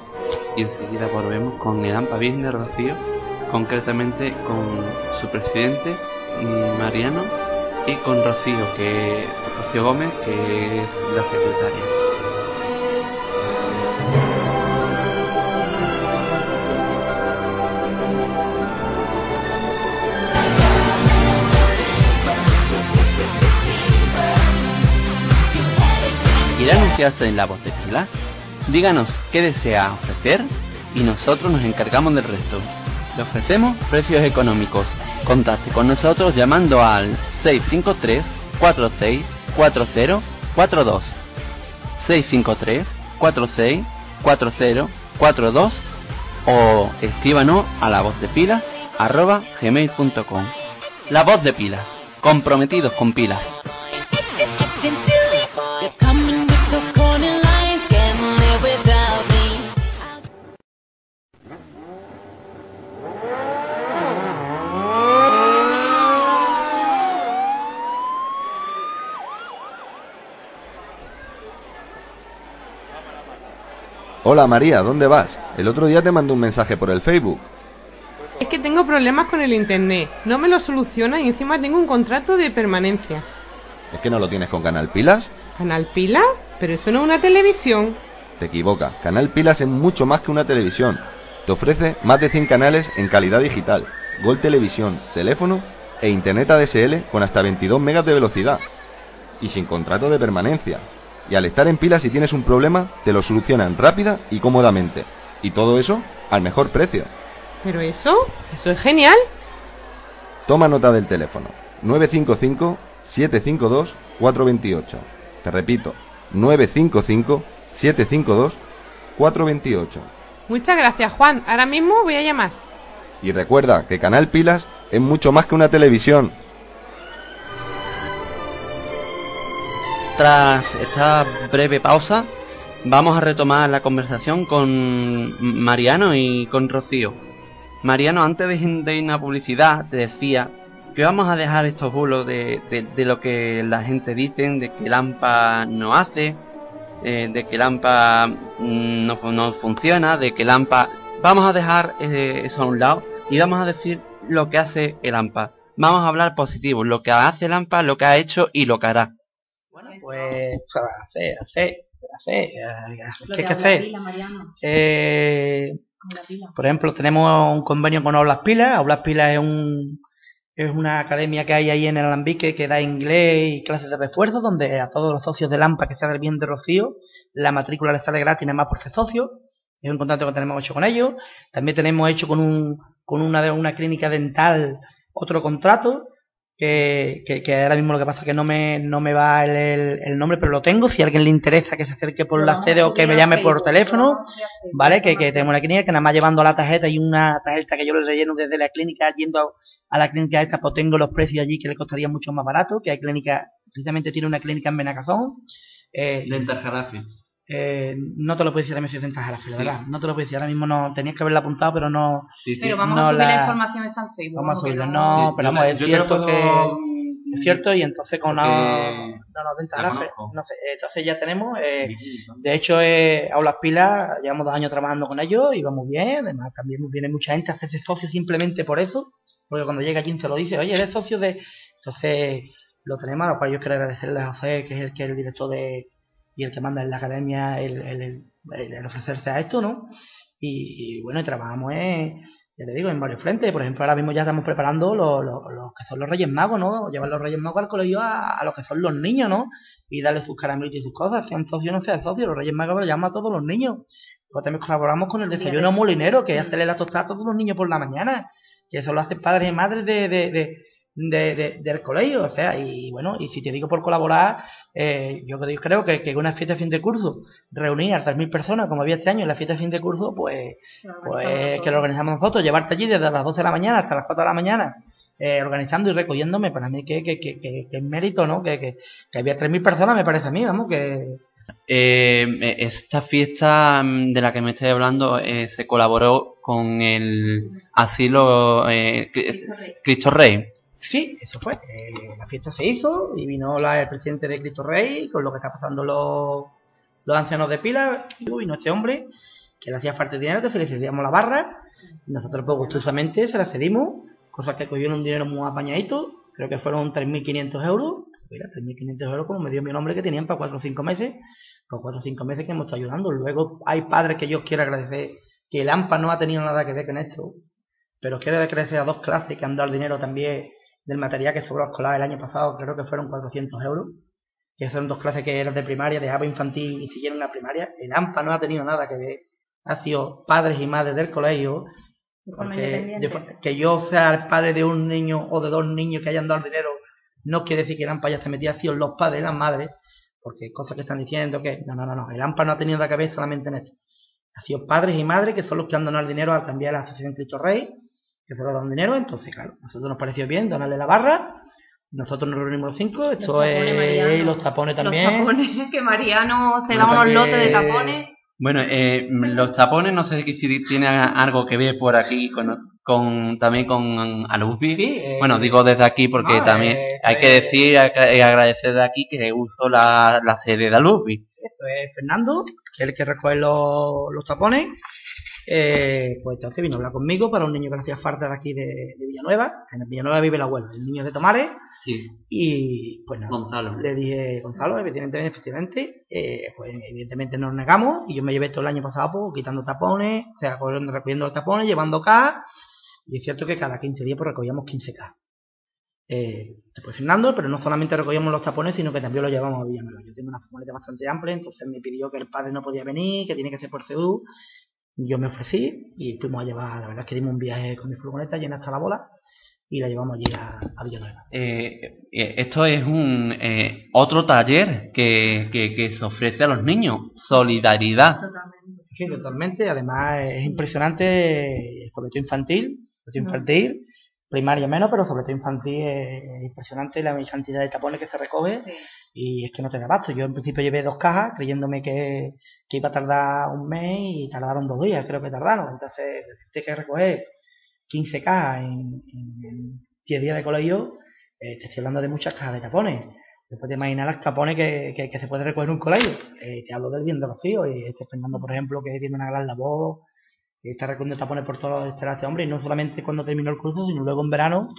Speaker 1: y enseguida volvemos con el AMPA de Rocío, concretamente con su presidente Mariano y con Rocío, que Rocío Gómez, que es la secretaria. ¿Quiere anunciarse en la voz de Pilas? Díganos qué desea ofrecer y nosotros nos encargamos del resto. Le ofrecemos precios económicos. Contacte con nosotros llamando al 653 46 40 42 653 46 40 42 o escríbanos a la voz de pilas arroba gmail.com. La voz de pilas, comprometidos con pilas.
Speaker 6: Hola María, ¿dónde vas? El otro día te mandé un mensaje por el Facebook.
Speaker 7: Es que tengo problemas con el internet. No me lo soluciona y encima tengo un contrato de permanencia.
Speaker 6: ¿Es que no lo tienes con Canal Pilas?
Speaker 7: ¿Canal Pilas? Pero eso no es una televisión.
Speaker 6: Te equivoca. Canal Pilas es mucho más que una televisión. Te ofrece más de 100 canales en calidad digital, Gol Televisión, teléfono e Internet ADSL con hasta 22 megas de velocidad. Y sin contrato de permanencia. Y al estar en pilas si tienes un problema, te lo solucionan rápida y cómodamente. Y todo eso al mejor precio.
Speaker 7: Pero eso, eso es genial.
Speaker 6: Toma nota del teléfono. 955 752 428. Te repito, 955 752 428.
Speaker 7: Muchas gracias, Juan. Ahora mismo voy a llamar.
Speaker 6: Y recuerda que Canal Pilas es mucho más que una televisión.
Speaker 1: Tras esta breve pausa, vamos a retomar la conversación con Mariano y con Rocío. Mariano, antes de irnos a publicidad, te decía que vamos a dejar estos bulos de, lo que la gente dice, de que el AMPA no hace, eh, de que el AMPA mm, no, no, funciona, de que el AMPA... Vamos a dejar eh, eso a un lado y vamos a decir lo que hace el AMPA. Vamos a hablar positivo, lo que hace el AMPA, lo que ha hecho y lo que hará.
Speaker 4: Pues hace, hace, hace, ¿qué hay que hacer? Eh, por ejemplo, tenemos un convenio con Aulas Pilas. Aulas Pilas es un es una academia que hay ahí en el Alambique que da inglés y clases de refuerzo, donde a todos los socios de Lampa que sea del bien de Rocío, la matrícula les sale gratis nada más por ser socio. Es un contrato que tenemos hecho con ellos. También tenemos hecho con un con una, una clínica dental otro contrato que, que, ahora mismo lo que pasa es que no me, no me va el, el, nombre, pero lo tengo. Si a alguien le interesa que se acerque por la sede o que me llame por teléfono, ¿vale? Que, que tenemos una clínica que nada más llevando la tarjeta y una tarjeta que yo le relleno desde la clínica yendo a, la clínica esta, pues tengo los precios allí que le costaría mucho más barato, que hay clínica, precisamente tiene una clínica en Benacazón.
Speaker 1: Eh,
Speaker 4: eh, no te lo puedo decir ahora mismo si la verdad. No te lo puedo decir ahora mismo, no tenías que haberla apuntado, pero no.
Speaker 5: pero vamos a subir la... información esta al Facebook.
Speaker 4: Vamos a subirla, no, pero vamos, es cierto que. Es cierto, y entonces con una. No, no, no sé, entonces ya tenemos. Eh, de hecho, eh, Aulas Pilas, llevamos dos años trabajando con ellos y vamos bien. Además, también viene mucha gente a hacerse socio simplemente por eso. Porque cuando llega quien se lo dice, oye, eres socio de. Entonces, lo tenemos, a lo cual yo quiero agradecerle a José, que es el que es el director de y el que manda en la academia el, el, el, ofrecerse a esto, ¿no? Y, bueno, y trabajamos, eh, ya te digo, en varios frentes. Por ejemplo, ahora mismo ya estamos preparando los, los, que son los Reyes Magos, ¿no? Llevar los Reyes Magos al colegio a, a los que son los niños, ¿no? Y darle sus caramelitos y sus cosas, sean socios o no sean socios. Los Reyes Magos los llaman a todos los niños. Luego también colaboramos con el desayuno molinero, que es hacerle la tostada a todos los niños por la mañana. Que eso lo hacen padres y madres de, de, de de, del colegio, o sea, y bueno, y si te digo por colaborar, eh, yo creo que, que una fiesta de fin de curso, reunir a 3.000 personas, como había este año en la fiesta de fin de curso, pues, pues que lo organizamos nosotros, llevarte allí desde las 12 de la mañana hasta las 4 de la mañana, eh, organizando y recogiéndome, para mí que, que, que, que, es mérito, ¿no? Que, que, que había 3.000 personas, me parece a mí, vamos, que...
Speaker 1: Eh, esta fiesta mm, de la que me estoy hablando eh, se colaboró con el asilo eh, Cristo Rey.
Speaker 4: Sí, eso fue. Eh, la fiesta se hizo y vino la, el presidente de Cristo Rey con lo que está pasando los, los ancianos de pila. Y vino este hombre que le hacía falta dinero, que se le cedíamos la barra. Y nosotros, pues gustosamente, se la cedimos, cosa que cogieron un dinero muy apañadito. Creo que fueron 3.500 euros. Mira, 3.500 euros como me dio mi nombre que tenían para 4 o 5 meses. Para 4 o 5 meses que hemos estado ayudando. Luego hay padres que yo quiero agradecer que el AMPA no ha tenido nada que ver con esto. Pero quiero agradecer a dos clases que han dado el dinero también del material que sobró escolar el año pasado, creo que fueron 400 euros, que son dos clases que eran de primaria, de APA infantil y siguieron la primaria. El AMPA no ha tenido nada que ver, ha sido padres y madres del colegio, porque que yo sea el padre de un niño o de dos niños que hayan dado dinero, no quiere decir que el AMPA ya se metía, ha sido los padres y las madres, porque cosas que están diciendo que no, no, no, no, el AMPA no ha tenido nada que ver solamente en esto. Ha sido padres y madres que son los que han donado el dinero al cambiar la Asociación Cristo Rey que solo dan dinero, entonces claro, a nosotros nos pareció bien donarle la barra, nosotros nos reunimos los cinco, esto es los tapones también.
Speaker 5: Los tapones, que Mariano se da unos lotes de tapones.
Speaker 1: Bueno, eh, los tapones no sé si tiene algo que ver por aquí con, con también con Alubi. Sí, eh, bueno, digo desde aquí porque también eh, hay que decir y agradecer de aquí que uso la, la sede de Alubi.
Speaker 4: Esto es Fernando, que es el que recoge los, los tapones eh, pues entonces vino a hablar conmigo para un niño que hacía falta de aquí de, Villanueva. En Villanueva vive el abuelo, el niño de Tomares.
Speaker 1: Sí.
Speaker 4: Y pues nada,
Speaker 1: Gonzalo.
Speaker 4: le dije, Gonzalo, evidentemente, efectivamente, eh, pues evidentemente nos negamos. Y yo me llevé todo el año pasado pues, quitando tapones, o sea, recogiendo los tapones, llevando K. Y es cierto que cada 15 días pues recogíamos 15K. Eh, pues Fernando, pero no solamente recogíamos los tapones, sino que también los llevamos a Villanueva. Yo tengo una furgoneta bastante amplia, entonces me pidió que el padre no podía venir, que tiene que ser por CEU, yo me ofrecí y fuimos a llevar, la verdad es que dimos un viaje con mi furgoneta llena hasta la bola y la llevamos allí a, a Villanueva.
Speaker 1: Eh, eh, esto es un eh, otro taller que, que, se ofrece a los niños, solidaridad.
Speaker 4: Totalmente. Sí, totalmente. Además es impresionante, sobre todo infantil, infantil, primaria menos, pero sobre todo infantil es impresionante la cantidad de tapones que se recoge y es que no te da basto. Yo en principio llevé dos cajas creyéndome que, iba a tardar un mes y tardaron dos días, creo que tardaron. Entonces, tienes que recoger 15 cajas en, 10 días de colegio, eh, te estoy hablando de muchas cajas de tapones. Después te imaginar los tapones que, que, se puede recoger en un colegio. Eh, te hablo del bien de los tíos. Y este Fernando, por ejemplo, que tiene una gran labor, que está recogiendo tapones por todos los este hombre, y no solamente cuando terminó el curso, sino luego en verano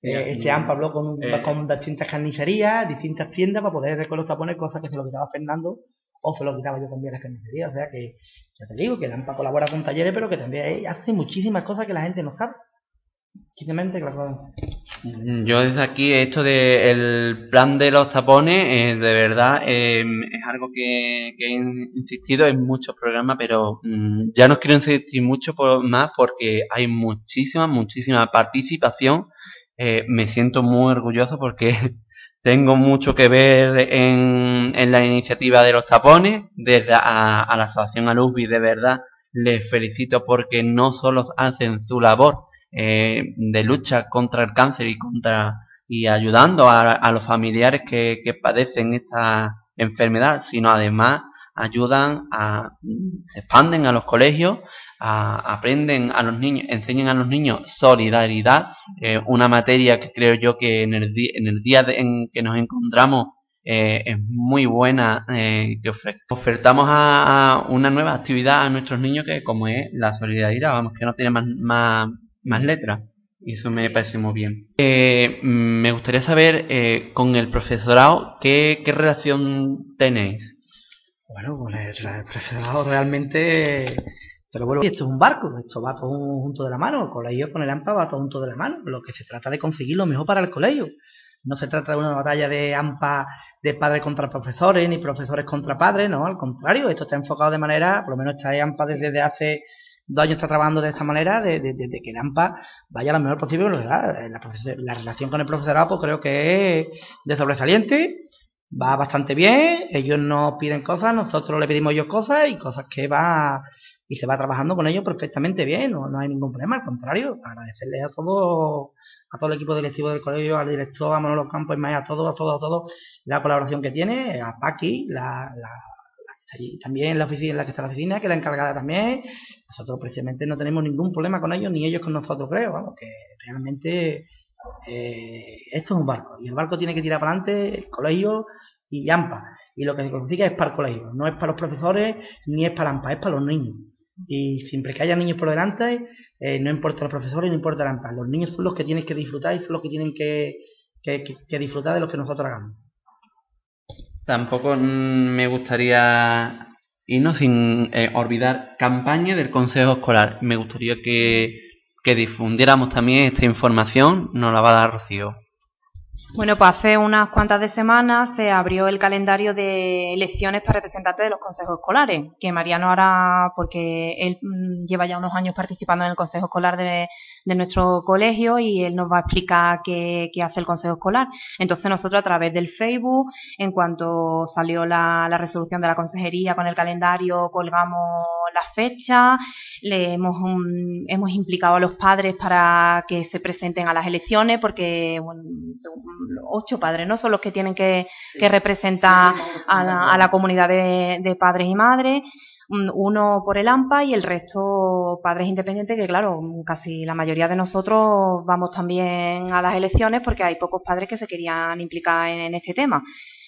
Speaker 4: eh, este AMPA habló con, eh, con distintas carnicerías, distintas tiendas para poder recoger los tapones, cosas que se lo quitaba Fernando o se lo quitaba yo también a las carnicerías. O sea que, ya te digo, que el AMPA colabora con talleres, pero que también hace muchísimas cosas que la gente no sabe.
Speaker 1: Mm, Yo desde aquí, esto del plan de los tapones, eh, de verdad, em, es algo que, he insistido en muchos programas, pero mm, ya no quiero insistir mucho más porque hay muchísima, muchísima participación. Eh, me siento muy orgulloso porque tengo mucho que ver en, en la iniciativa de los tapones, desde a, a la Asociación Alubi, de verdad les felicito porque no solo hacen su labor eh, de lucha contra el cáncer y contra y ayudando a, a los familiares que, que padecen esta enfermedad, sino además ayudan a se expanden a los colegios aprenden a los niños, enseñan a los niños solidaridad, eh, una materia que creo yo que en el, en el día en que nos encontramos eh, es muy buena, eh, que ofertamos a, una nueva actividad a nuestros niños que como es la solidaridad, vamos, que no tiene más, más, más letras. Y eso me parece muy bien. me gustaría saber con el profesorado qué, qué relación tenéis.
Speaker 4: Bueno, pues el profesorado realmente Pero bueno, esto es un barco, esto va todo junto de la mano, el colegio con el AMPA va todo junto de la mano, lo que se trata de conseguir lo mejor para el colegio. No se trata de una batalla de AMPA de padres contra profesores, ni profesores contra padres, no, al contrario, esto está enfocado de manera, por lo menos está AMPA desde hace dos años está trabajando de esta manera, de, que el AMPA vaya lo mejor posible. La, la, relación con el profesorado pues creo que es de sobresaliente, va bastante bien, ellos nos piden cosas, nosotros le pedimos ellos cosas y cosas que va y se va trabajando con ellos perfectamente bien, no, hay ningún problema, al contrario, agradecerles a todos, a todo el equipo directivo del colegio, al director, a Manolo Campos, a todos, a todos, a todos, la colaboración que tiene, a Paqui, la, la, también en la oficina, en la que está la oficina, que la encargada también, nosotros precisamente no tenemos ningún problema con ellos, ni ellos con nosotros, creo, vamos, que realmente eh, esto es un barco, y el barco tiene que tirar para adelante, el colegio y AMPA, y lo que se significa es para el colegio, no es para los profesores, ni es para AMPA, es para los niños. Y siempre que haya niños por delante, eh, no importa los profesores, no importa la AMPA, los niños son los que tienen que disfrutar y son los que tienen que, que, disfrutar de lo que nosotros hagamos.
Speaker 1: Tampoco me gustaría irnos sin eh, olvidar campaña del Consejo Escolar. Me gustaría que, que difundiéramos también esta información, nos la va a dar Rocío.
Speaker 5: Bueno, pues hace unas cuantas de semanas se abrió el calendario de elecciones para representantes de los consejos escolares, que Mariano ahora, porque él mm, lleva ya unos años participando en el consejo escolar de, nuestro colegio y él nos va a explicar qué, hace el consejo escolar. Entonces nosotros a través del Facebook, en cuanto salió la, la resolución de la consejería con el calendario, colgamos la fecha, le hemos, hemos implicado a los padres para que se presenten a las elecciones, porque bueno, ocho padres no son los que tienen que, representar a la, comunidad de, padres y madres uno por el AMPA y el resto padres independientes, que claro, casi la mayoría de nosotros vamos también a las elecciones porque hay pocos padres que se querían implicar en este tema.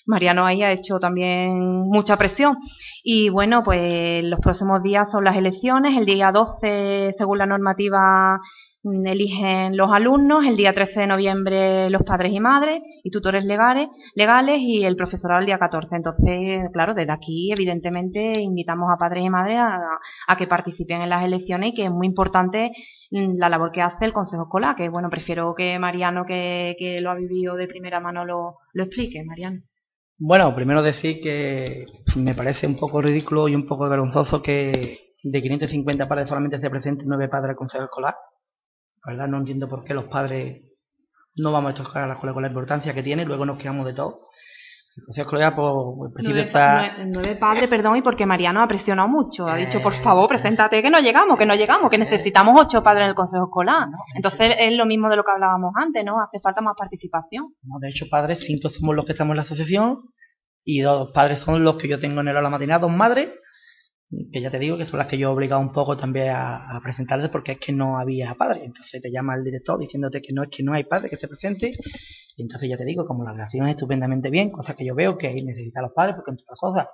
Speaker 5: Mariano ahí ha hecho también mucha presión. Y bueno, pues los próximos días son las elecciones. El día 12, según la normativa, eligen los alumnos. El día 13 de noviembre los padres y madres y tutores legales, legales y el profesorado el día 14. Entonces, claro, desde aquí, evidentemente, invitamos a padres y madres a, que participen en las elecciones y que es muy importante mm, la labor que hace el Consejo Escolar, que bueno, prefiero que Mariano, que, que lo ha vivido de primera mano, lo, lo explique. Mariano.
Speaker 4: Bueno, primero decir que me parece un poco ridículo y un poco vergonzoso que de 550 padres solamente se presenten nueve padres al consejo escolar. La verdad no entiendo por qué los padres no vamos a tocar a la escuela con la importancia que tiene, luego nos quedamos de todo. El consejo escolar, pues,
Speaker 5: nueve, está... nueve, padres, perdón, y porque Mariano ha presionado mucho. Ha dicho, por favor, preséntate, que no llegamos, que no llegamos, que necesitamos ocho padres en el consejo escolar. Entonces es lo mismo de lo que hablábamos antes, ¿no? Hace falta más participación.
Speaker 4: No, de hecho, padres, cinco somos los que estamos en la asociación y dos padres son los que yo tengo en el aula matinal, dos madres, que ya te digo que son las que yo he obligado un poco también a, a presentarles porque es que no había padre. Entonces te llama el director diciéndote que no es que no hay padre que se presente. Y entonces ya te digo, como la relación es estupendamente bien, cosa que yo veo que necesita los padres, porque entre otras cosas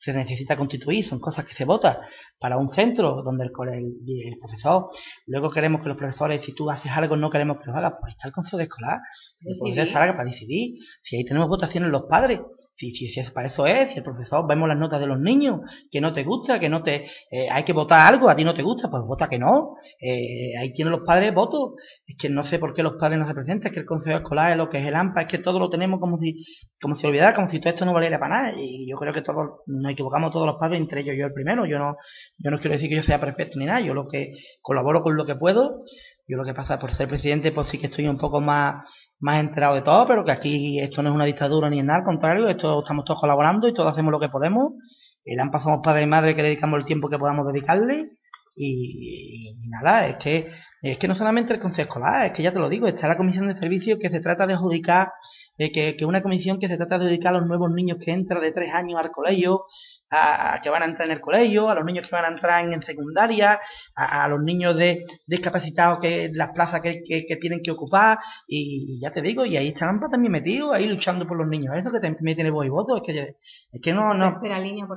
Speaker 4: se necesita constituir, son cosas que se votan para un centro donde el, el, el, profesor, luego queremos que los profesores, si tú haces algo, no queremos que lo hagas, pues está el consejo de escolar, el para decidir, si ahí tenemos votaciones los padres, si, si, si para eso es, si el profesor vemos las notas de los niños, que no te gusta, que no te, eh, hay que votar algo, a ti no te gusta, pues vota que no, eh, ahí tienen los padres votos, es que no sé por qué los padres no se presentan, es que el consejo escolar es lo que es el AMPA, es que todo lo tenemos como si, como si olvidara, como si todo esto no valiera para nada, y yo creo que todos, nos equivocamos todos los padres, entre ellos yo el primero, yo no, yo no quiero decir que yo sea perfecto ni nada, yo lo que colaboro con lo que puedo, yo lo que pasa por ser presidente, pues sí que estoy un poco más más enterado de todo, pero que aquí esto no es una dictadura ni nada, al contrario, esto estamos todos colaborando y todos hacemos lo que podemos. El AMPA somos padres y madres que dedicamos el tiempo que podamos dedicarle y, nada, es que es que no solamente el consejo escolar, es que ya te lo digo, está la comisión de servicios que se trata de adjudicar, de que, que una comisión que se trata de dedicar a los nuevos niños que entran de tres años al colegio, a, que van a entrar en el colegio, a los niños que van a entrar en, secundaria, a, los niños de discapacitados que las plazas que, que, tienen que ocupar y, ya te digo, y ahí está AMPA también metido, ahí luchando por los niños, eso que también tiene voz y voto, es que, es que no, no.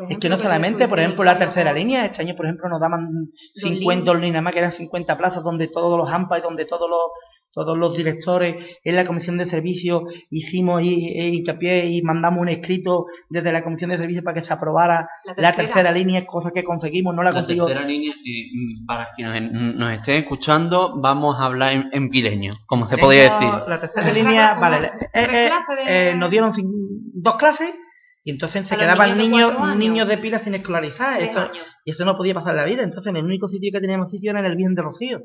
Speaker 4: Es que no solamente, por ejemplo, la tercera línea, este año por ejemplo nos daban 50 líneas. más que eran 50 plazas donde todos los AMPA y donde todos los todos los directores en la comisión de servicios hicimos hincapié y mandamos un escrito desde la comisión de servicios para que se aprobara la tercera, línea, cosa que conseguimos, no la,
Speaker 1: la tercera línea, mm, para quienes nos estén escuchando, vamos a hablar en, pireño, como se podría decir.
Speaker 4: La tercera línea, vale, eh, eh, eh, nos dieron dos clases y entonces se quedaban niños, niños de pila sin escolarizar. y eso no podía pasar en la vida. Entonces, en el único sitio que teníamos sitio era en el bien de Rocío.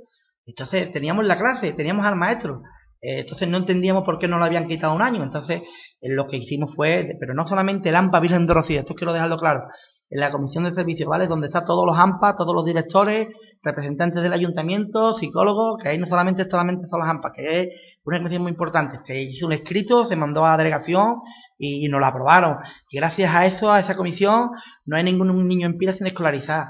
Speaker 4: Entonces, teníamos la clase, teníamos al maestro. Eh, entonces, no entendíamos por qué no lo habían quitado un año. Entonces, eh, lo que hicimos fue, pero no solamente el AMPA Virgen de Rocío, esto quiero dejarlo claro. En la comisión de servicios, ¿vale? Donde están todos los AMPA, todos los directores, representantes del ayuntamiento, psicólogos, que ahí no solamente, solamente son los AMPA, que es una comisión muy importante. Se hizo un escrito, se mandó a la delegación, y, nos la aprobaron. Y gracias a eso, a esa comisión, no hay ningún niño en pila sin escolarizar.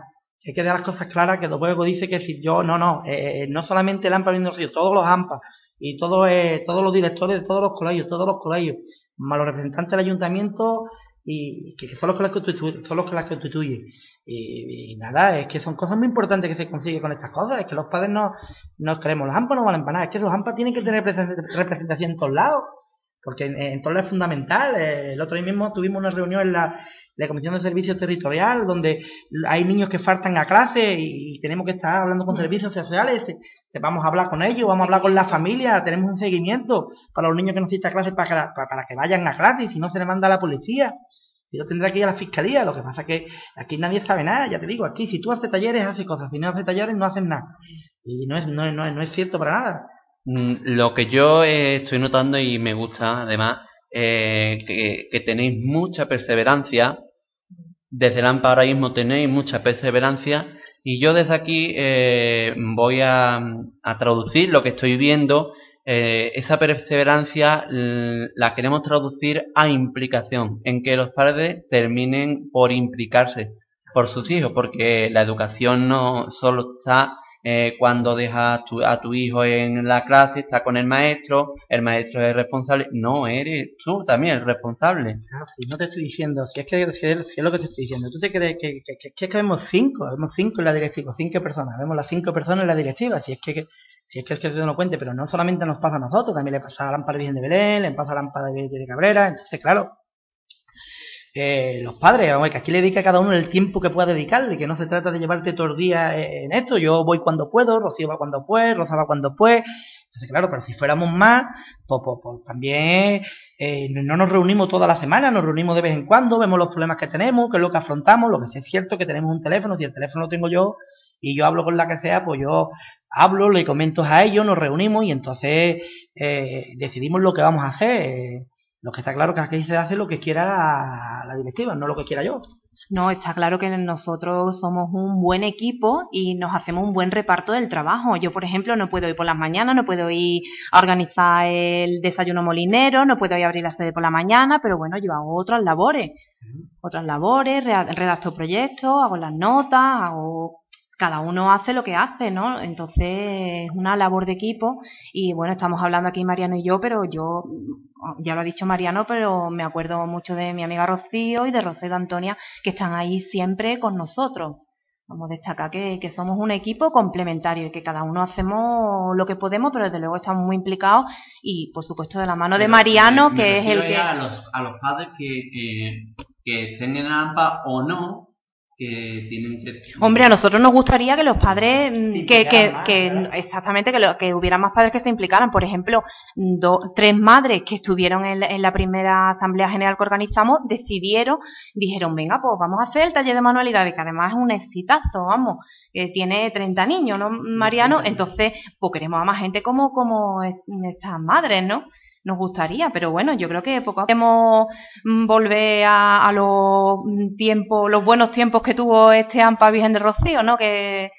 Speaker 4: Hay que dar las cosas claras, que luego dice que si yo, no, no, eh, eh, no solamente el AMPA viendo Río, todos los AMPA y todos, eh, todos los directores de todos los colegios, todos los colegios, más los representantes del ayuntamiento y que, son los que las constituyen. Son los que las constituyen. Y, nada, es que son cosas muy importantes que se consigue con estas cosas. Es que los padres no, no queremos, los AMPA no valen para nada. Es que los AMPA tienen que tener representación en todos lados porque en, todo es fundamental. Eh, el otro día mismo tuvimos una reunión en la, Comisión de Servicios Territorial donde hay niños que faltan a clase y, tenemos que estar hablando con servicios sociales. Vamos a hablar con ellos, vamos a hablar con la familia, tenemos un seguimiento para los niños que no asisten a clase para, para, que vayan a clase y si no se le manda a la policía. Y yo tendrá que ir a la fiscalía. Lo que pasa es que aquí nadie sabe nada, ya te digo, aquí si tú haces talleres, haces cosas, si no haces talleres, no haces nada. Y no es, no, no, no es cierto para nada.
Speaker 1: Mm, lo que yo eh, estoy notando y me gusta, además, eh, que, tenéis mucha perseverancia. Desde el AMPA ahora mismo tenéis mucha perseverancia. Y yo desde aquí eh, voy a, traducir lo que estoy viendo. esa perseverancia la queremos traducir a implicación, en que los padres terminen por implicarse por sus hijos, porque la educación no solo está eh, cuando dejas a tu hijo en la clase, está con el maestro, el maestro es responsable. No, eres tú también el responsable.
Speaker 4: Claro, si no te estoy diciendo, si es que si es, lo que te estoy diciendo, tú te crees que, que, que, que vemos cinco, vemos cinco en la directiva, cinco personas, vemos las cinco personas en la directiva, si es que, si es que es que se no cuente, pero no solamente nos pasa a nosotros, también le pasa a Lámpara de Belén, le pasa a Lámpara de, de Cabrera, entonces claro, eh, los padres, vamos, que aquí le dedica a cada uno el tiempo que pueda dedicarle, que no se trata de llevarte todo el día en esto, yo voy cuando puedo, Rocío va cuando puede, Rosa va cuando puede, entonces claro, pero si fuéramos más, pues, pues, pues también eh, no nos reunimos toda la semana, nos reunimos de vez en cuando, vemos los problemas que tenemos, qué es lo que afrontamos, lo que sí es cierto que tenemos un teléfono, si el teléfono lo tengo yo y yo hablo con la que sea, pues yo hablo, le comento a ellos, nos reunimos y entonces eh, decidimos lo que vamos a hacer. Lo que está claro que aquí se hace lo que quiera la directiva, no lo que quiera yo.
Speaker 5: No, está claro que nosotros somos un buen equipo y nos hacemos un buen reparto del trabajo. Yo, por ejemplo, no puedo ir por las mañanas, no puedo ir a organizar el desayuno molinero, no puedo ir a abrir la sede por la mañana, pero bueno, yo hago otras labores. Otras labores, redacto proyectos, hago las notas, hago cada uno hace lo que hace, ¿no? Entonces es una labor de equipo y bueno, estamos hablando aquí Mariano y yo, pero yo, ya lo ha dicho Mariano, pero me acuerdo mucho de mi amiga Rocío y de Rosé de Antonia, que están ahí siempre con nosotros. Vamos a destacar que, que, somos un equipo complementario y que cada uno hacemos lo que podemos, pero desde luego estamos muy implicados y por supuesto de la mano de Mariano, que es el que...
Speaker 1: A los, a los padres que, que estén en AMPA o no, que tienen que...
Speaker 5: Hombre, a nosotros nos gustaría que los padres, mm, que, que, exactamente, que, lo, que hubiera más padres que se implicaran. Por ejemplo, tres madres que estuvieron en la, en la, primera asamblea general que organizamos decidieron, dijeron, venga, pues vamos a hacer el taller de manualidades, que además es un exitazo, vamos, tiene 30 niños, ¿no, Mariano? Entonces, pues queremos a más gente como, como estas madres, ¿no? Nos gustaría, pero bueno, yo creo que poco a poco mm, volver a, los tiempos, los buenos tiempos que tuvo este AMPA Virgen de Rocío, ¿no? Que,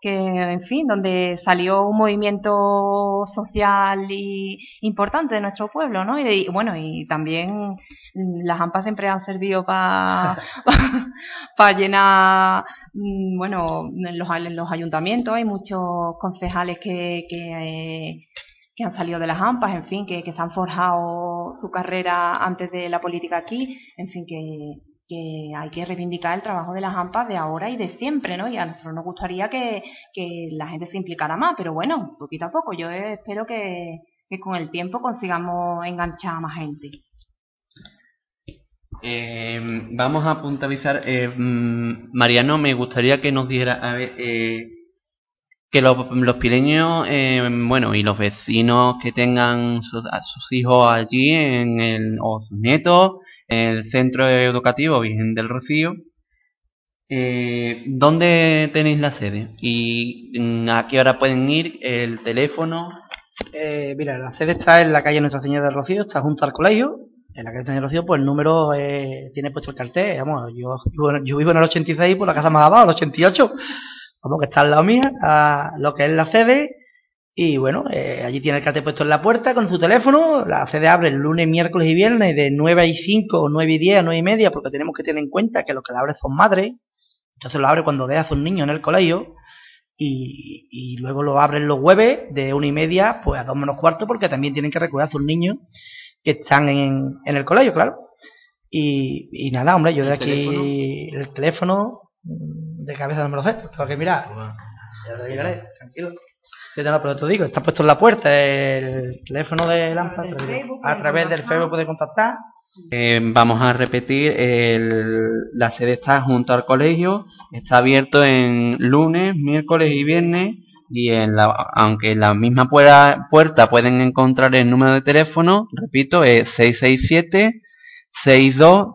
Speaker 5: que, en fin, donde salió un movimiento social y importante de nuestro pueblo, ¿no? Y, bueno, y también las AMPAs siempre han servido para llenar, mm, bueno, en los, los ayuntamientos hay muchos concejales que, que que han salido de las AMPAs, en fin, que, se han forjado su carrera antes de la política aquí, en fin, que, que hay que reivindicar el trabajo de las AMPAs de ahora y de siempre, ¿no? Y a nosotros nos gustaría que, que la gente se implicara más, pero bueno, poquito a poco. Yo espero que, que con el tiempo consigamos enganchar a más gente.
Speaker 1: Eh, vamos a puntualizar. Eh, Mariano, me gustaría que nos diera, a ver, eh, que los, los pireños, eh, bueno, y los vecinos que tengan sus, hijos allí, en el, o sus nietos, en el centro educativo Virgen del Rocío, eh, ¿dónde tenéis la sede? ¿Y mm, a qué hora pueden ir? ¿El teléfono?
Speaker 4: Eh, mira, la sede está en la calle Nuestra Señora del Rocío, está junto al colegio. En la calle Nuestra Señora del Rocío, pues el número eh, tiene puesto el cartel. Vamos, yo, yo, yo vivo en el 86 por la casa más abajo, el 88. Vamos, que está al lado mía, a lo que es la sede. Y bueno, eh, allí tiene el cartel puesto en la puerta con su teléfono. La sede abre el lunes, miércoles y viernes de 9 y 5, o 9 y 10, o 9 y media, porque tenemos que tener en cuenta que los que la abren son madres. Entonces lo abre cuando deja a un niño en el colegio. Y, y, luego lo abren los jueves de una y media pues a dos menos cuarto porque también tienen que recordar a sus niños que están en, en el colegio, claro. Y, y nada, hombre, yo de aquí teléfono? el teléfono de cabeza no me lo sé, tengo que mirar. Ya lo miraré, tranquilo. Yo te lo, pero te digo, está puesto en la puerta el teléfono de Lampa, a través del Facebook puede contactar.
Speaker 1: Eh, vamos a repetir, el, la sede está junto al colegio, está abierto en lunes, miércoles y viernes y en la, aunque en la misma puerta, puerta pueden encontrar el número de teléfono, repito, es 667 62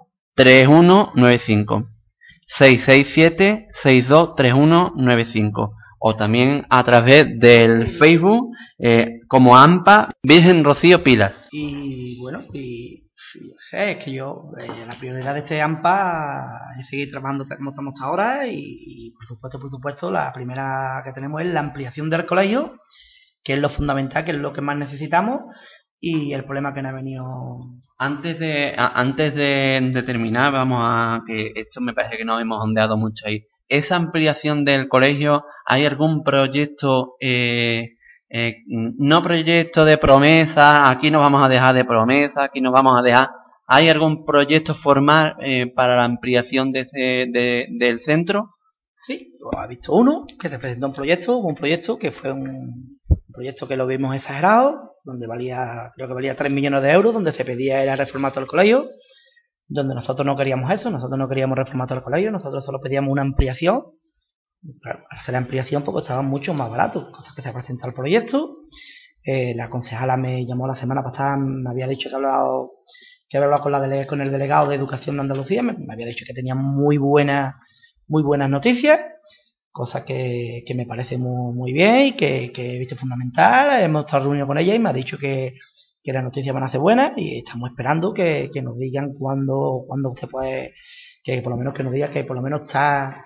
Speaker 1: 3195 667 62 3195 o también a través del Facebook eh, como AMPA Virgen Rocío Pilas.
Speaker 4: Y bueno, y sé, es que yo, eh, la prioridad de este AMPA es seguir trabajando como estamos ahora y, por supuesto, por supuesto, la primera que tenemos es la ampliación del colegio, que es lo fundamental, que es lo que más necesitamos y el problema que nos ha venido.
Speaker 1: Antes de, a, antes de, de, terminar, vamos a, que esto me parece que no hemos ondeado mucho ahí. Esa ampliación del colegio, ¿hay algún proyecto eh, eh, no proyecto de promesa, aquí nos vamos a dejar de promesa, aquí nos vamos a dejar. ¿Hay algún proyecto formal eh, para la ampliación de ese, de, del centro?
Speaker 4: Sí, ha visto uno que se presentó un proyecto, un proyecto que fue un proyecto que lo vimos exagerado, donde valía, creo que valía 3 millones de euros, donde se pedía era reformar todo el colegio, donde nosotros no queríamos eso, nosotros no queríamos reformar todo el colegio, nosotros solo pedíamos una ampliación Claro, hacer la ampliación porque estaba mucho más barato, cosas que se presentado el proyecto. Eh, la concejala me llamó la semana pasada, me había dicho que había hablado, que había hablado con, la dele, con el delegado de Educación de Andalucía, me, me, había dicho que tenía muy buenas, muy buenas noticias, cosa que, que me parece muy, muy bien y que, que, he visto fundamental. Hemos estado reunidos con ella y me ha dicho que, que las noticias van a ser buenas y estamos esperando que, que nos digan cuándo, cuándo se puede, que por lo menos que nos diga que por lo menos está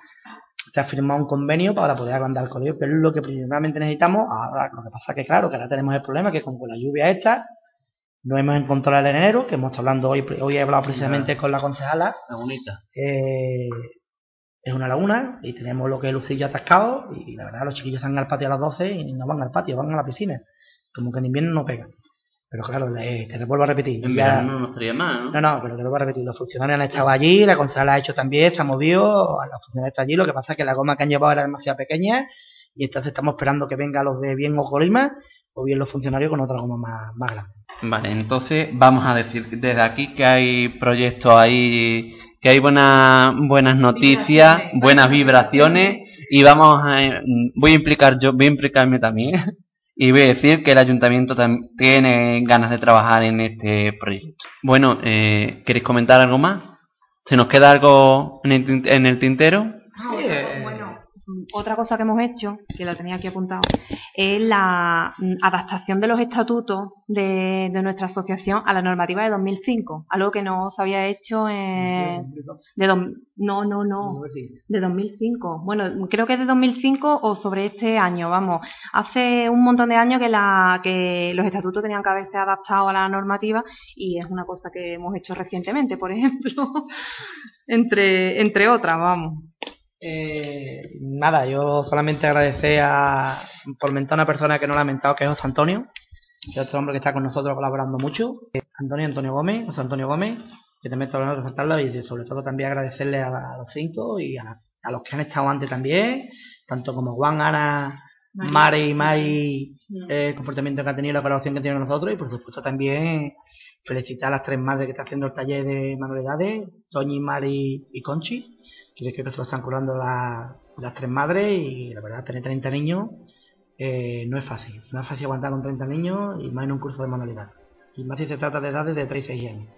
Speaker 4: ha firmado un convenio para poder agrandar el colegio, pero es lo que principalmente necesitamos. Ahora, lo que pasa es que, claro, que ahora tenemos el problema que con, con la lluvia esta, no hemos encontrado el enero, que hemos estado hablando hoy, hoy he hablado precisamente con la concejala.
Speaker 1: Lagunita.
Speaker 4: Eh, es una laguna y tenemos lo que es Lucillo atascado y la verdad los chiquillos van al patio a las 12 y no van al patio, van a la piscina. Como que en invierno no pegan. Pero claro, eh, te vuelvo a repetir.
Speaker 1: En
Speaker 4: ya,
Speaker 1: verano no estaría mal, ¿no?
Speaker 4: No, no, pero te lo voy a repetir. Los funcionarios han estado allí, la concejala ha hecho también, se ha movido, los funcionarios están allí. Lo que pasa es que la goma que han llevado era demasiado pequeña y entonces estamos esperando que vengan los de bien o Colima o bien los funcionarios con otra goma más, más grande.
Speaker 1: Vale, entonces vamos a decir desde aquí que hay proyectos ahí, que hay buenas buenas noticias, buenas vibraciones y vamos a voy a implicar yo, voy a implicarme también y voy a decir que el ayuntamiento tiene ganas de trabajar en este proyecto. Bueno, eh, ¿queréis comentar algo más? ¿Se nos queda algo en el, en el tintero?
Speaker 5: Ah, bueno, otra cosa que hemos hecho, que la tenía aquí apuntado, es la adaptación de los estatutos de, de nuestra asociación a la normativa de 2005, algo que no se había hecho en, de do, no, no, no, de 2005. Bueno, creo que es de 2005 o sobre este año, vamos. Hace un montón de años que, la, que los estatutos tenían que haberse adaptado a la normativa y es una cosa que hemos hecho recientemente, por ejemplo, entre, entre otras, vamos.
Speaker 4: Eh, nada, yo solamente agradecer a, por mentar a una persona que no la ha mentado, que es José Antonio, que es otro hombre que está con nosotros colaborando mucho. Antonio Antonio Gómez, José Antonio Gómez, que también está bueno resaltarlo y sobre todo también agradecerle a, los cinco y a, los que han estado antes también, tanto como Juan, Ana, Mari y Mai, mm. el comportamiento que ha tenido, la colaboración que con nosotros y por supuesto también felicitar a las tres madres que están haciendo el taller de manualidades, Toñi, Mari y Conchi, que creo que se lo están curando las tres madres y la verdad tener 30 niños eh, no es fácil, no es fácil aguantar con 30 niños y más en un curso de manualidad. Y más si se trata de edades de 3 y 6 años.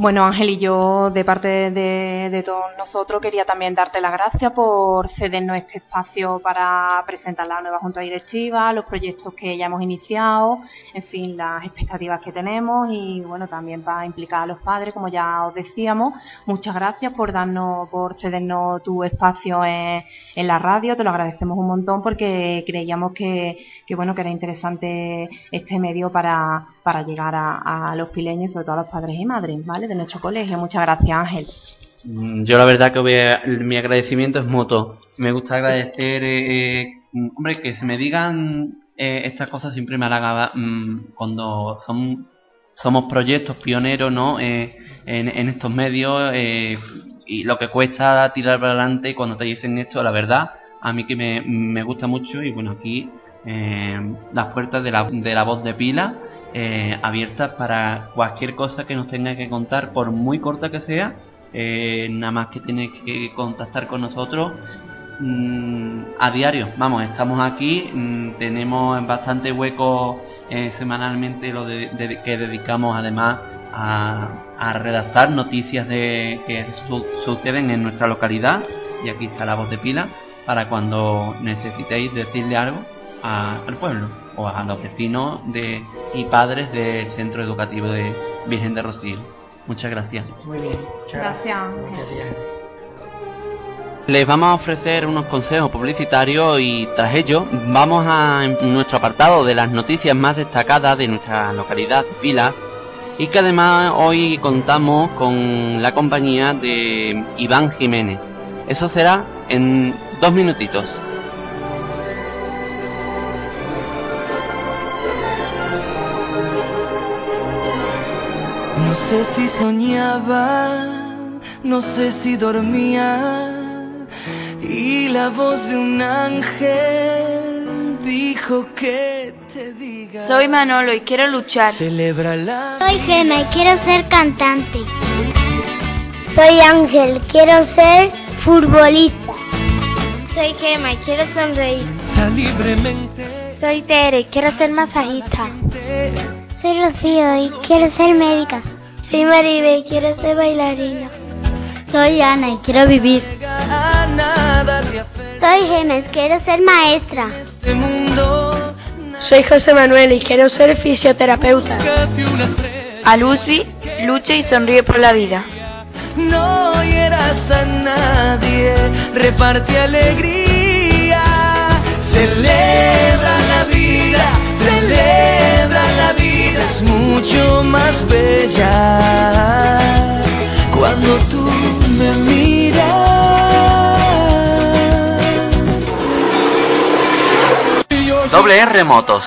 Speaker 5: Bueno, Ángel, y yo de parte de, todos nosotros quería también darte las gracias por cedernos este espacio para presentar la nueva Junta Directiva, los proyectos que ya hemos iniciado, en fin, las expectativas que tenemos y bueno, también para implicar a los padres, como ya os decíamos. Muchas gracias por darnos, por cedernos tu espacio en, la radio, te lo agradecemos un montón porque creíamos que, que bueno, que era interesante este medio para para llegar a, los pileños, sobre todo a los padres y madres, ¿vale? De nuestro colegio. Muchas gracias, Ángel.
Speaker 1: Mm, yo la verdad que voy mi agradecimiento es mutuo. Me gusta agradecer, eh, eh, hombre, que se me digan eh, estas cosas siempre me halaga mm, cuando son, somos proyectos pioneros, ¿no? en, estos medios y lo que cuesta tirar para adelante cuando te dicen esto, la verdad, a mí que me, me gusta mucho y bueno, aquí las puertas de la, de la voz de pila eh, abiertas para cualquier cosa que nos tenga que contar, por muy corta que sea. Eh, nada más que tiene que contactar con nosotros mm, a diario. Vamos, estamos aquí, mm, tenemos bastante hueco eh, semanalmente lo de, que dedicamos además a, a redactar noticias de que suceden en nuestra localidad. Y aquí está la voz de pila para cuando necesitéis decirle algo al pueblo o a los vecinos de, y padres del Centro Educativo de Virgen de Rocío. Muchas gracias.
Speaker 4: Muy bien.
Speaker 5: gracias.
Speaker 1: Les vamos a ofrecer unos consejos publicitarios y tras ello vamos a nuestro apartado de las noticias más destacadas de nuestra localidad Pilas y que además hoy contamos con la compañía de Iván Jiménez. Eso será en dos minutitos.
Speaker 8: No sé si soñaba, no sé si dormía y la voz de un ángel dijo que te diga.
Speaker 9: Soy Manolo y quiero luchar.
Speaker 8: Celebra la.
Speaker 10: Soy Gema y quiero ser cantante. Soy Ángel, quiero ser futbolista.
Speaker 9: Soy Gema y quiero sonreír.
Speaker 8: libremente.
Speaker 9: Soy Tere, quiero ser masajista.
Speaker 10: Soy Rocío y quiero ser médica. Soy Maribel y quiero ser bailarina. Soy Ana y quiero vivir. Soy Gemes, quiero ser maestra.
Speaker 9: Soy José Manuel y quiero ser fisioterapeuta. A Luzbi, lucha y sonríe por la vida.
Speaker 8: No hieras a nadie, reparte alegría, celebra la vida, celebra la vida es mucho más bella cuando tú me miras.
Speaker 1: Doble R Motos.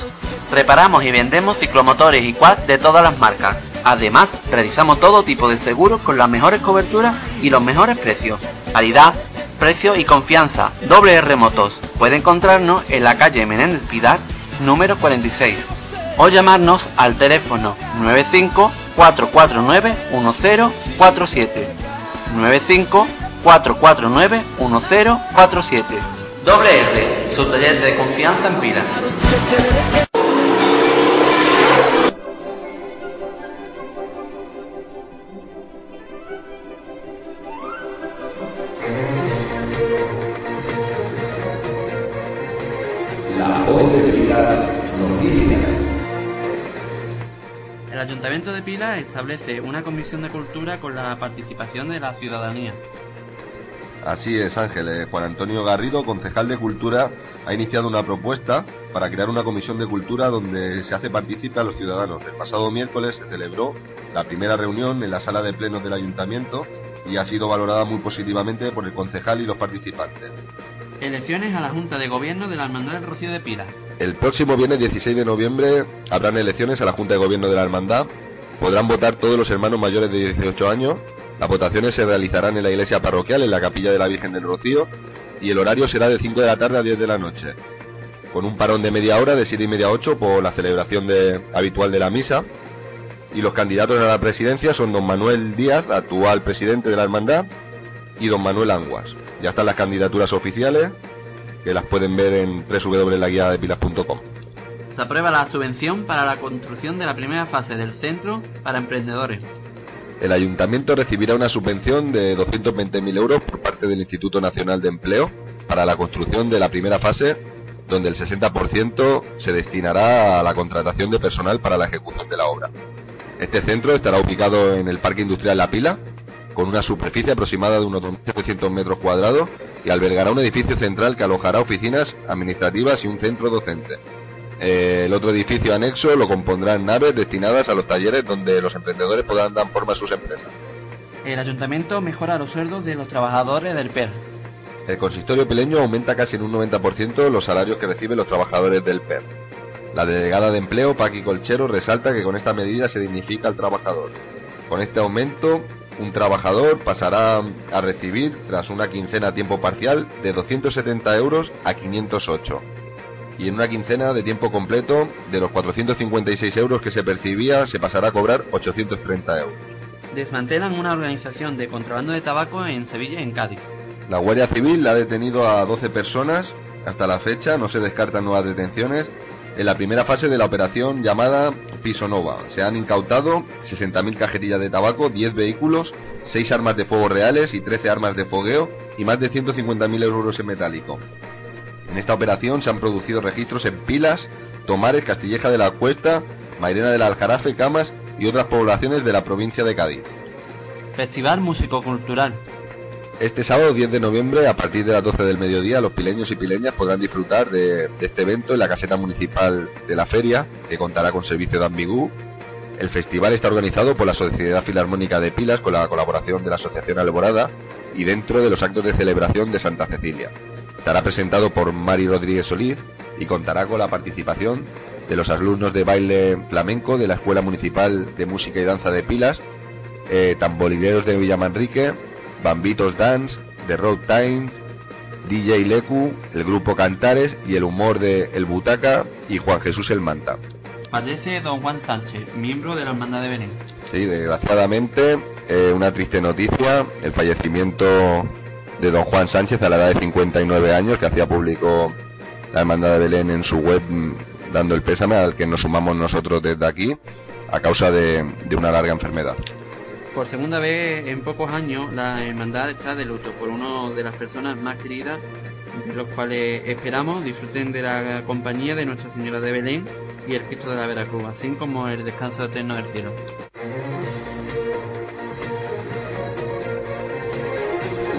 Speaker 1: Preparamos y vendemos ciclomotores y quads de todas las marcas. Además, realizamos todo tipo de seguros con las mejores coberturas y los mejores precios. Calidad, precio y confianza. Doble R Motos. Puede encontrarnos en la calle Menéndez Pidar, número 46 o llamarnos al teléfono 95 449 1047 95 449 1047 Doble R, su taller de confianza en pilas. Ayuntamiento de Pilas establece una comisión de cultura con la participación de la ciudadanía.
Speaker 6: Así es, Ángeles. Juan Antonio Garrido, concejal de Cultura, ha iniciado una propuesta para crear una comisión de cultura donde se hace partícipe a los ciudadanos. El pasado miércoles se celebró la primera reunión en la sala de plenos del Ayuntamiento y ha sido valorada muy positivamente por el concejal y los participantes.
Speaker 1: Elecciones a la Junta de Gobierno de la Hermandad del Rocío de Pilas.
Speaker 6: El próximo viernes 16 de noviembre habrán elecciones a la Junta de Gobierno de la Hermandad. Podrán votar todos los hermanos mayores de 18 años Las votaciones se realizarán en la iglesia parroquial, en la capilla de la Virgen del Rocío, y el horario será de 5 de la tarde a 10 de la noche, con un parón de media hora de 7 y media a 8 por la celebración de, habitual de la misa. Y los candidatos a la presidencia son don Manuel Díaz, actual presidente de la hermandad, y don Manuel Anguas. Ya están las candidaturas oficiales, que las pueden ver en www.laguiadepilas.com.
Speaker 1: Se aprueba la subvención para la construcción de la primera fase del centro para emprendedores.
Speaker 6: El ayuntamiento recibirá una subvención de 220.000 euros por parte del Instituto Nacional de Empleo para la construcción de la primera fase, donde el 60% se destinará a la contratación de personal para la ejecución de la obra. Este centro estará ubicado en el Parque Industrial La Pila, con una superficie aproximada de unos 2.700 metros cuadrados y albergará un edificio central que alojará oficinas administrativas y un centro docente. Eh, el otro edificio anexo lo compondrán naves destinadas a los talleres donde los emprendedores podrán dar forma a sus empresas.
Speaker 1: El ayuntamiento mejora los sueldos de los trabajadores del PER.
Speaker 6: El consistorio pileño aumenta casi en un 90% los salarios que reciben los trabajadores del PER. La delegada de empleo, Paqui Colchero, resalta que con esta medida se dignifica al trabajador. Con este aumento, un trabajador pasará a recibir, tras una quincena a tiempo parcial, de 270 euros a 508 y en una quincena de tiempo completo de los 456 euros que se percibía se pasará a cobrar 830 euros.
Speaker 1: Desmantelan una organización de contrabando de tabaco en Sevilla en Cádiz.
Speaker 6: La Guardia Civil ha detenido a 12 personas. Hasta la fecha no se descartan nuevas detenciones. En la primera fase de la operación llamada Piso Nova se han incautado 60.000 cajetillas de tabaco, 10 vehículos, 6 armas de fuego reales y 13 armas de fogueo y más de 150.000 euros en metálico. En esta operación se han producido registros en Pilas, Tomares, Castilleja de la Cuesta, Mairena del Aljarafe, Camas y otras poblaciones de la provincia de Cádiz.
Speaker 1: Festival Músico-Cultural.
Speaker 6: Este sábado 10 de noviembre, a partir de las 12 del mediodía, los pileños y pileñas podrán disfrutar de, este evento en la caseta municipal de la feria, que contará con servicio de ambigú. El festival está organizado por la Sociedad Filarmónica de Pilas con la colaboración de la Asociación Alborada y dentro de los actos de celebración de Santa Cecilia. Estará presentado por Mari Rodríguez Solís y contará con la participación de los alumnos de baile flamenco de la Escuela Municipal de Música y Danza de Pilas, eh, tamborileros de Villamanrique, Bambitos Dance, The Road Times, DJ Lecu, el grupo Cantares y el humor de El Butaca y Juan Jesús El Manta.
Speaker 1: Fallece don Juan Sánchez, miembro de la Hermandad de Belén.
Speaker 6: Sí, desgraciadamente, eh, una triste noticia, el fallecimiento de don Juan Sánchez a la edad de 59 años, que hacía público la Hermandad de Belén en su web mm, dando el pésame al que nos sumamos nosotros desde aquí a causa de, una larga enfermedad.
Speaker 1: Por segunda vez en pocos años, la hermandad está de luto por una de las personas más queridas, de los cuales esperamos disfruten de la compañía de Nuestra Señora de Belén y el Cristo de la Veracruz, así como el descanso eterno del cielo.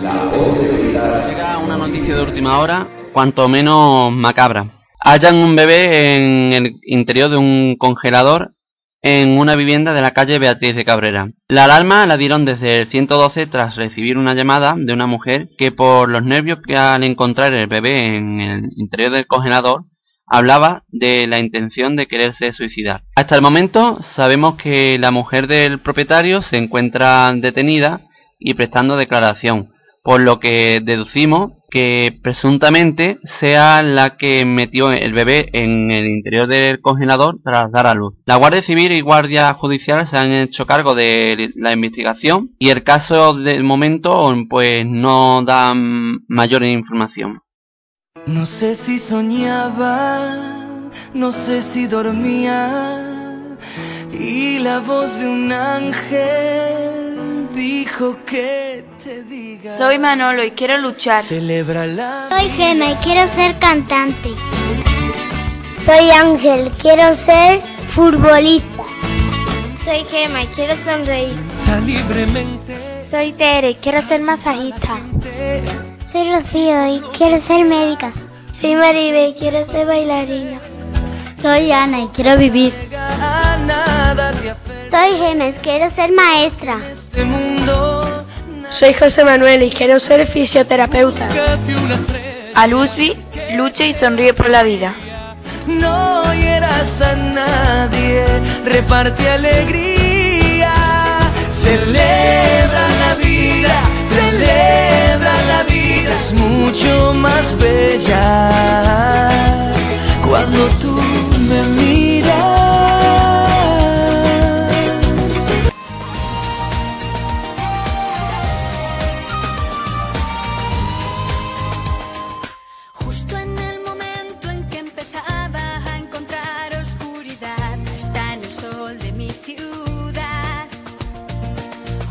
Speaker 1: Llega una noticia de última hora, cuanto menos macabra. Hallan un bebé en el interior de un congelador en una vivienda de la calle Beatriz de Cabrera. La alarma la dieron desde el 112 tras recibir una llamada de una mujer que por los nervios que al encontrar el bebé en el interior del congelador hablaba de la intención de quererse suicidar. Hasta el momento sabemos que la mujer del propietario se encuentra detenida y prestando declaración por lo que deducimos que presuntamente sea la que metió el bebé en el interior del congelador tras dar a luz. La Guardia Civil y Guardia Judicial se han hecho cargo de la investigación y el caso del momento pues no da mayor información.
Speaker 8: No sé si soñaba, no sé si dormía y la voz de un ángel dijo que
Speaker 9: soy Manolo y quiero luchar.
Speaker 10: Soy Gema y quiero ser cantante. Soy Ángel, quiero ser futbolista. Soy Gema y quiero sonreír. Soy Tere, quiero ser masajista. Soy Rocío y quiero ser médica. Soy Maribel y quiero ser bailarina. Soy Ana y quiero vivir. Soy Gemes, quiero ser maestra.
Speaker 9: Soy José Manuel y quiero ser fisioterapeuta. Alusbi lucha y sonríe por la vida.
Speaker 8: No hieras a nadie, reparte alegría, celebra la vida. celebra la vida es mucho más bella cuando tú me miras.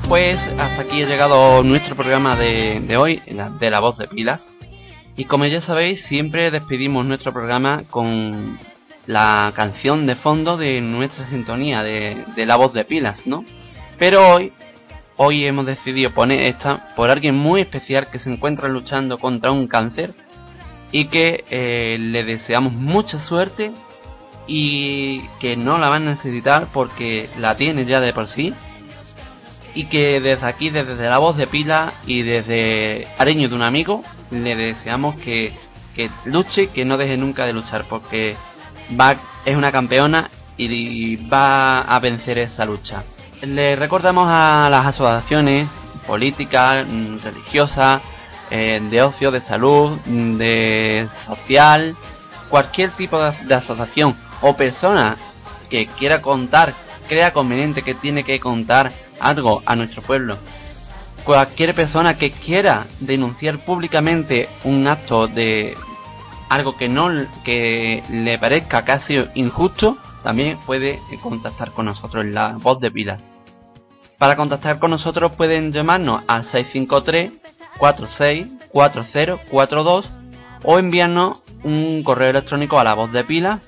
Speaker 1: pues hasta aquí ha llegado nuestro programa de, hoy, de la voz de pilas. Y como ya sabéis, siempre despedimos nuestro programa con la canción de fondo de nuestra sintonía de, la voz de pilas, ¿no? Pero hoy, hoy hemos decidido poner esta por alguien muy especial que se encuentra luchando contra un cáncer y que eh, le deseamos mucha suerte y que no la van a necesitar porque la tiene ya de por sí y que desde aquí, desde la voz de Pila y desde Areño de un amigo, le deseamos que, que luche, que no deje nunca de luchar, porque va, es una campeona y va a vencer esa lucha. Le recordamos a las asociaciones políticas, mm, religiosas, eh, de ocio, de salud, mm, de social, cualquier tipo de asociación o persona que quiera contar, crea conveniente que tiene que contar algo a nuestro pueblo. Cualquier persona que quiera denunciar públicamente un acto de algo que no que le parezca casi injusto, también puede contactar con nosotros en la voz de pila. Para contactar con nosotros pueden llamarnos al 653 46 4042 o enviarnos un correo electrónico a la voz de pila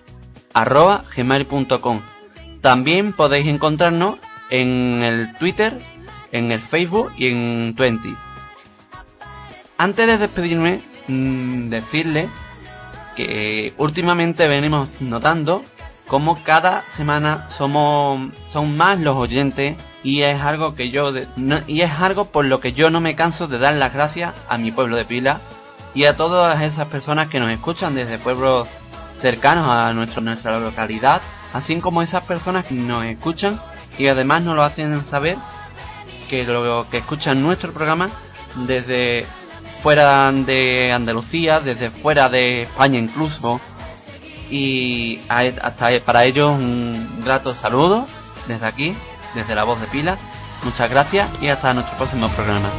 Speaker 1: arroba gmail.com. También podéis encontrarnos en el Twitter, en el Facebook y en Twenty. Antes de despedirme, mm, decirle que últimamente venimos notando como cada semana somos son más los oyentes y es algo que yo y es algo por lo que yo no me canso de dar las gracias a mi pueblo de Pila y a todas esas personas que nos escuchan desde pueblos cercanos a nuestro, nuestra localidad, así como esas personas que nos escuchan y además nos lo hacen saber que lo que escuchan nuestro programa desde fuera de Andalucía, desde fuera de España incluso. Y hasta para ellos un grato saludo desde aquí, desde la voz de pila. Muchas gracias y hasta nuestro próximo programa.